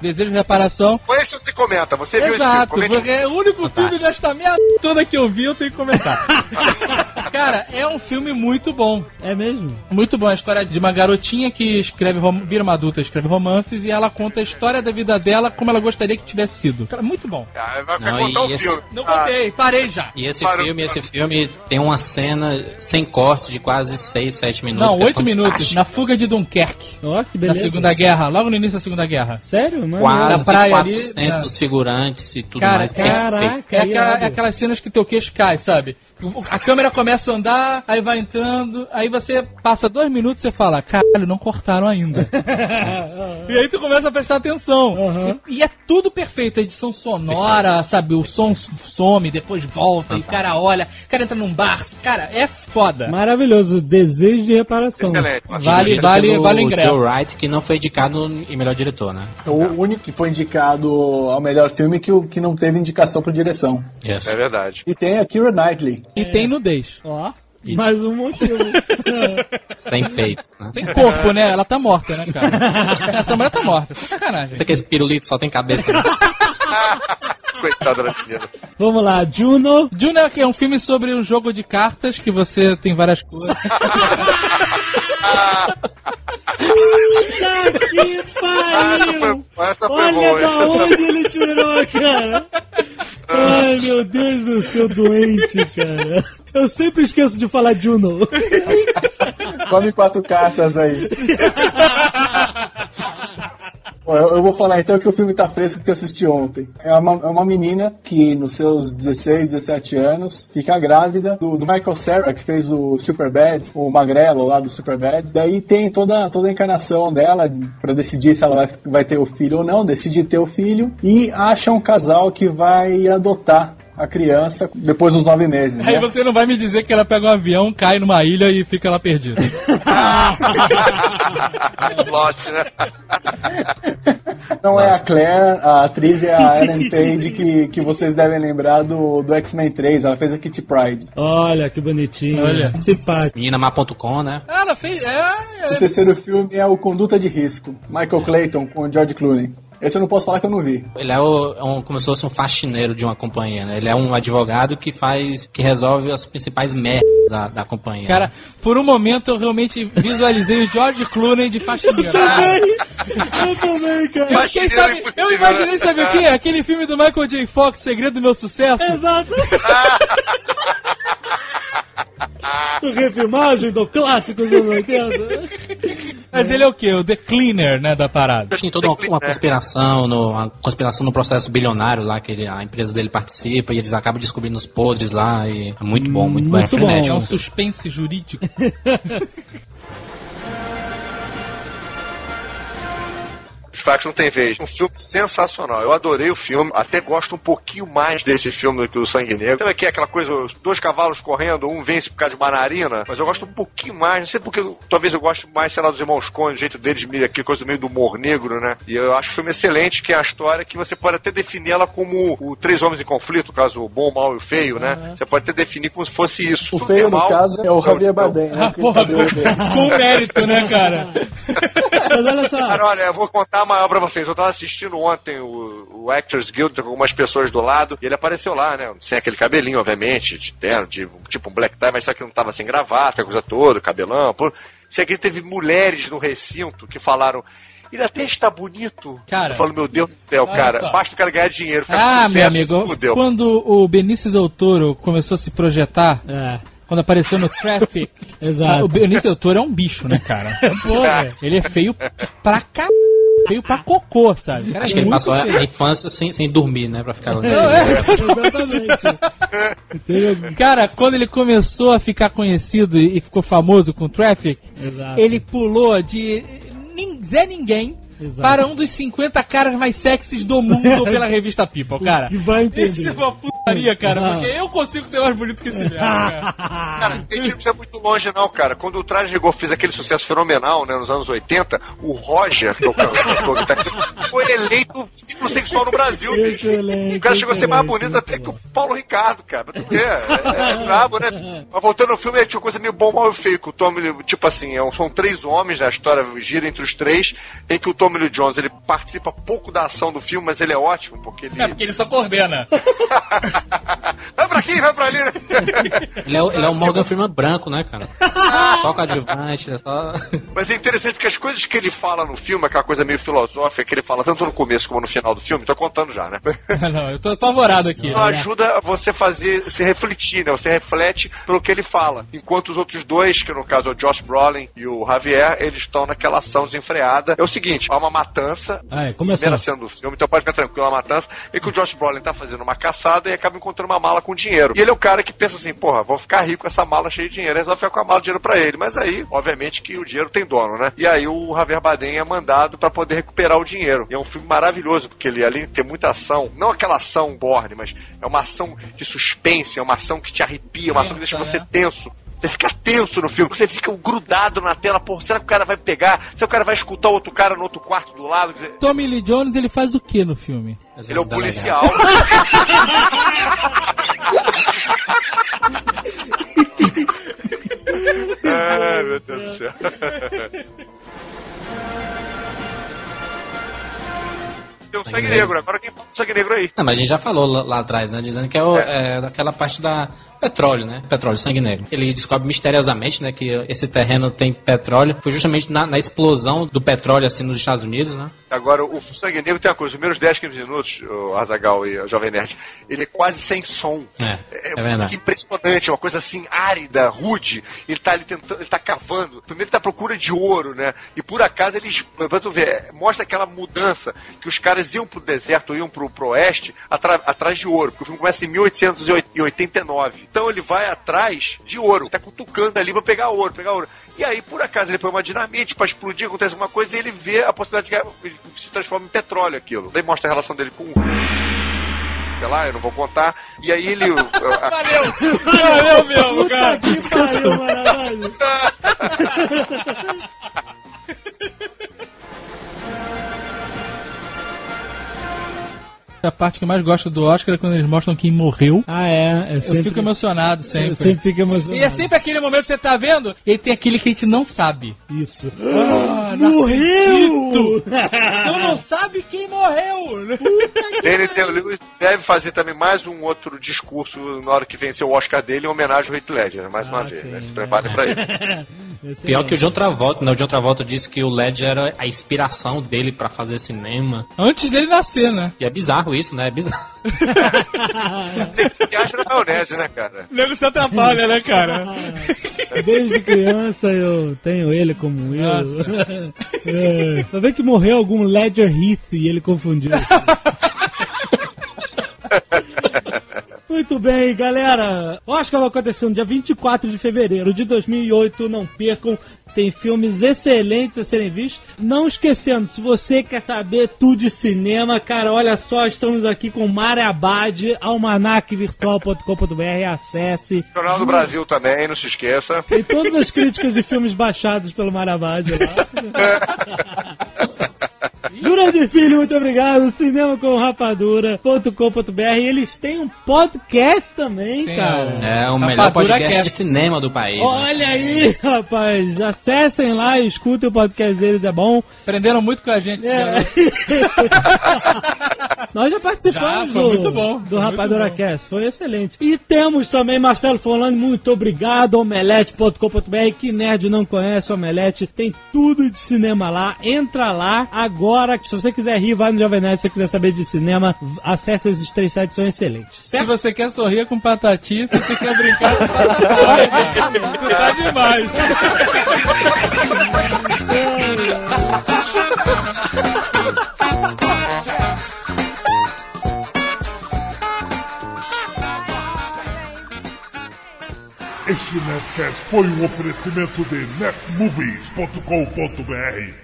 desejo de reparação. Com esse você comenta. Você viu esse filme? Exato, porque é o único filme Fantástico. desta merda toda que eu vi, eu tenho que comentar. Cara, é um filme muito bom. É mesmo? Muito bom. A história de uma garotinha que escreve, vira uma adulta, escreve romances e ela conta a história da vida dela como ela gostaria que tivesse sido. Cara, muito bom. Ah, vai vai Não, contar o esse- filme. Não Ah, contei, parei já. E esse Parou. filme, esse filme tem uma cena sem corte de quase 6, 7 minutos. Não, que é oito minutos. Na fuga de Dunkerque. Ó, que Na beleza. Segunda Guerra, logo no início da Segunda Guerra. Sério, mano? Quase Na praia ali, 400 figurantes e tudo Cara, mais caraca. perfeito. É, aquela- é aquelas cenas que teu queixo cai, sabe? A câmera começa a andar, aí vai entrando, aí você passa dois minutos e você fala, caralho, não cortaram ainda. e aí tu começa a prestar atenção. Aham. E, e é tudo perfeito, a edição sonora, sabe? O som some, depois volta, e o cara olha, o cara entra num bar, cara, é foda. Maravilhoso. Desejo de reparação. Excelente. Vale, vale, vale o ingresso. Joe Wright, que não foi indicado em melhor diretor, né? O único que foi indicado ao melhor filme que, o- que não teve indicação por direção. Yes. É verdade. E tem a Keira Knightley. E tem nudez. Ó, E- mais um motivo. Sem peito, né? Tem corpo, né? Ela tá morta, né, cara? Essa mulher tá morta, isso é sacanagem. Você que esse pirulito só tem cabeça. Né? Coitada da menina. Vamos lá, Juno. Juno é é um filme sobre um jogo de cartas que você tem várias cores. Tá que Essa pariu! foi, essa foi Olha boa. da essa onde ele tirou, cara! Ai, meu Deus do céu, doente, cara. Eu sempre esqueço de falar Juno. Come quatro cartas aí. Eu vou falar então que o filme tá fresco porque eu assisti ontem. É uma, é uma menina que nos seus 16, 17 anos fica grávida do, do Michael Cera, que fez o Superbad, o Magrelo lá do Superbad. Daí tem toda, toda a encarnação dela pra decidir se ela vai, vai ter o filho ou não. Decide ter o filho e acha um casal que vai adotar a criança depois dos nove meses. Aí né? você não vai me dizer que ela pega um avião, cai numa ilha e fica lá perdida. Plot, né? Não é a Claire, a atriz é a Ellen Page, que, que vocês devem lembrar do, do X-Men 3. Ela fez a Kitty Pride. Olha que bonitinho. Olha. Simpático. Meninamar.com, né? Ah, ela fez. É, O terceiro filme é o Conduta de Risco. Michael Clayton com o George Clooney. Esse eu não posso falar que eu não vi. Ele é, o, é um, como se fosse um faxineiro de uma companhia, né? Ele é um advogado que faz, que resolve as principais merdas da, da companhia. Cara, por um momento eu realmente visualizei o George Clooney de faxineiro. Eu também, cara. Quem Faxineiro sabe, impossível, eu imaginei, né? sabe o quê? Aquele filme do Michael J. Fox, Segredo do Meu Sucesso. Exato. Refilmagem do clássico dos 80. Mas ele é o quê? O The Cleaner, né, da parada. Tem toda uma, uma conspiração, no, uma conspiração no processo bilionário lá, que ele- a empresa dele participa e eles acabam descobrindo os podres lá. E é muito bom, muito, bom. É Muito bom. É frenético. um suspense jurídico. Não tem vez. Um filme sensacional. Eu adorei o filme. Até gosto um pouquinho mais desse filme do que o Sangue Negro. Sabe que é aquela coisa, os dois cavalos correndo, um vence por causa de uma narina? Mas eu gosto um pouquinho mais. Não sei porque, talvez eu goste mais, sei lá, dos irmãos Coen, do jeito deles, meio aqui, coisa meio do humor negro, né? E eu acho o filme excelente, que é a história que você pode até definir ela como o Três Homens em Conflito, no caso, o bom, o mal e o feio, né? Você pode até definir como se fosse isso. O feio, no mal, caso, é o Javier eu- Bardem. né? Ah, porra, dele. com mérito, né, cara? Mas olha só. Cara, olha, eu vou contar a maior pra vocês. Eu tava assistindo ontem o, o Actors Guild com algumas pessoas do lado e ele apareceu lá, né? Sem aquele cabelinho, obviamente, de terno, de, tipo um black tie, mas só que não tava sem gravata, a coisa toda, cabelão. Pô. Sei que teve mulheres no recinto que falaram. Ele até está bonito. Cara. eu falo, meu Deus do céu, cara. só. Basta o cara ganhar dinheiro. ficar com Ah, sucesso, meu amigo, Fudeu. quando o Benício Del Toro começou a se projetar, É, quando apareceu no Traffic, exato. o Benício Del Toro é um bicho, né, cara? Porra. Ele é feio pra cá. Feio pra cocô, sabe? Cara, Acho é que ele muito passou a, feio. a infância sem, sem dormir, né? Pra ficar. Exatamente. Entendeu? Cara, quando ele começou a ficar conhecido e ficou famoso com Traffic, Exato. ele pulou de Zé Ninguém Exato. para um dos 50 caras mais sexys do mundo pela revista People, cara. Que vai Isso entender. é uma putaria, cara, Ah. porque eu consigo ser mais bonito que esse merda, cara. Cara, a gente não precisa muito longe, não, cara. Quando o Traje Rigor fez aquele sucesso fenomenal, né, nos anos 80, o Roger, que é o cantor, que tá- foi eleito ciclo sexual no Brasil, bicho. Excelente, O cara chegou a ser mais bonito até que o Paulo Ricardo, cara. Mas tu vê, é, é brabo, né? Mas voltando ao filme, tinha uma coisa meio bom, mal e feio. Que o Tommy, Lee- tipo assim, é um- são três homens, né, a história gira entre os três, em que o Tommy Lee Jones, ele participa pouco da ação do filme, mas ele é ótimo, porque ele... É, porque ele só coordena. vai pra aqui, vai pra ali. né? Ele é, o- ele é o Morgan Freeman branco, né, cara? Só coadjuvante, é só. Mas é interessante porque as coisas que ele fala no filme, aquela coisa meio filosófica que ele fala tanto no começo como no final do filme, tô contando já, né? Não, eu tô apavorado aqui. Não ajuda você a fazer, se refletir, né? Você reflete pelo que ele fala. Enquanto os outros dois, que no caso é o Josh Brolin e o Javier, eles estão naquela ação desenfreada. É o seguinte, há uma matança, Ah, é, começou. primeira cena do filme, então pode ficar tranquilo, uma matança, em que o Josh Brolin tá fazendo uma caçada e acaba encontrando uma mala com dinheiro. E ele é o cara que pensa assim, porra, vou ficar rico com essa mala cheia de dinheiro. Aí resolve ficar com a mala de dinheiro pra ele. Mas aí, obviamente, que o dinheiro tem dono, né? E aí o Javier Bardem é mandado pra poder recuperar o dinheiro. E é um filme maravilhoso, porque ele, de ter muita ação, não aquela ação borne, mas é uma ação de suspense, é uma ação que te arrepia, uma ação que deixa você né? tenso. Você fica tenso no filme, você fica grudado na tela, pô, será que o cara vai pegar? Será que o cara vai escutar o outro cara no outro quarto do lado? Dizer, Tommy Lee Jones, ele faz o que no filme? Ele é o policial. Ai, meu Deus do céu. Tem o sangue negro, agora quem fala do sangue negro aí? Não, mas a gente já falou lá, lá atrás, né? Dizendo que é, o- é daquela parte da petróleo, né? Petróleo, sangue negro. Ele descobre misteriosamente, né, que esse terreno tem petróleo. Foi justamente na, na explosão do petróleo, assim, nos Estados Unidos, né? Agora, o Sangue Negro tem uma coisa, os primeiros 10, 15 minutos, o Azagal e o Jovem Nerd, ele é quase sem som. É, é verdade. fica impressionante, uma coisa assim, árida, rude. Ele tá ali tentando, ele tá cavando. Primeiro ele tá à procura de ouro, né? E por acaso eles, pra tu ver, é, mostra aquela mudança que os caras iam pro deserto, iam pro, pro oeste, atra- atrás de ouro. Porque o filme começa em 1889. Então ele vai atrás de ouro. Tá cutucando ali pra pegar ouro, pegar ouro. E aí, por acaso, ele põe uma dinamite pra explodir, acontece alguma coisa e ele vê a possibilidade de que se transforma em petróleo aquilo. Daí mostra a relação dele com o sei lá, eu não vou contar. E aí ele. Valeu! Valeu mesmo, cara! Que pariu, maravilha. A parte que eu mais gosto do Oscar é quando eles mostram quem morreu. Ah, é. é Eu sempre, fico emocionado sempre. Eu sempre fico emocionado. E é sempre aquele momento que você tá vendo, e tem aquele que a gente não sabe. Isso. Ah, não Morreu! Então não sabe quem morreu. Ele tem- Lewis deve fazer também mais um outro discurso na hora que vencer o Oscar dele em homenagem ao Heath Ledger, mais uma Ah, vez. sim, né? Se né? prepare pra isso. Pior que o John Travolta, né? O John Travolta disse que o Ledger era a inspiração dele pra fazer cinema. Antes dele nascer, né? E é bizarro isso, né? É bizarro. Tem que acha na maionese, né, cara? O nego se atrapalha, né, cara? Desde criança eu tenho ele como eu. Nossa. É. Só vê que morreu algum Ledger Heath e ele confundiu. Muito bem, galera. Oscar vai acontecer no dia 24 de fevereiro de 2008. Não percam. Tem filmes excelentes a serem vistos. Não esquecendo, se você quer saber tudo de cinema, cara, olha só, estamos aqui com Mariabad, almanacvirtual.com.br, acesse. Jornal do Brasil também, não se esqueça. Tem todas as críticas de filmes baixados pelo Mariabad lá. Jurandir Filho, muito obrigado. Cinema com rapadura.com.br. Eles têm um podcast também, Sim, cara. É o Rapadura melhor podcast Cast. de cinema do país. né? Olha aí, rapaz. Acessem lá e escutem o podcast deles, é bom. Aprenderam muito com a gente. É. né? Nós já participamos Já, foi do, muito bom, do foi Rapadura muito bom. Cast, foi excelente. E temos também Marcelo Folani, muito obrigado, omelete.com.br, que nerd não conhece Omelete, tem tudo de cinema lá, entra lá agora, se você quiser rir, vai no Jovem Nerd, se você quiser saber de cinema, acesse esses três sites, são excelentes. Se você quer sorrir com patati, se você quer brincar com patati, você tá demais. Este Nerdcast foi um oferecimento de netmovies.com.br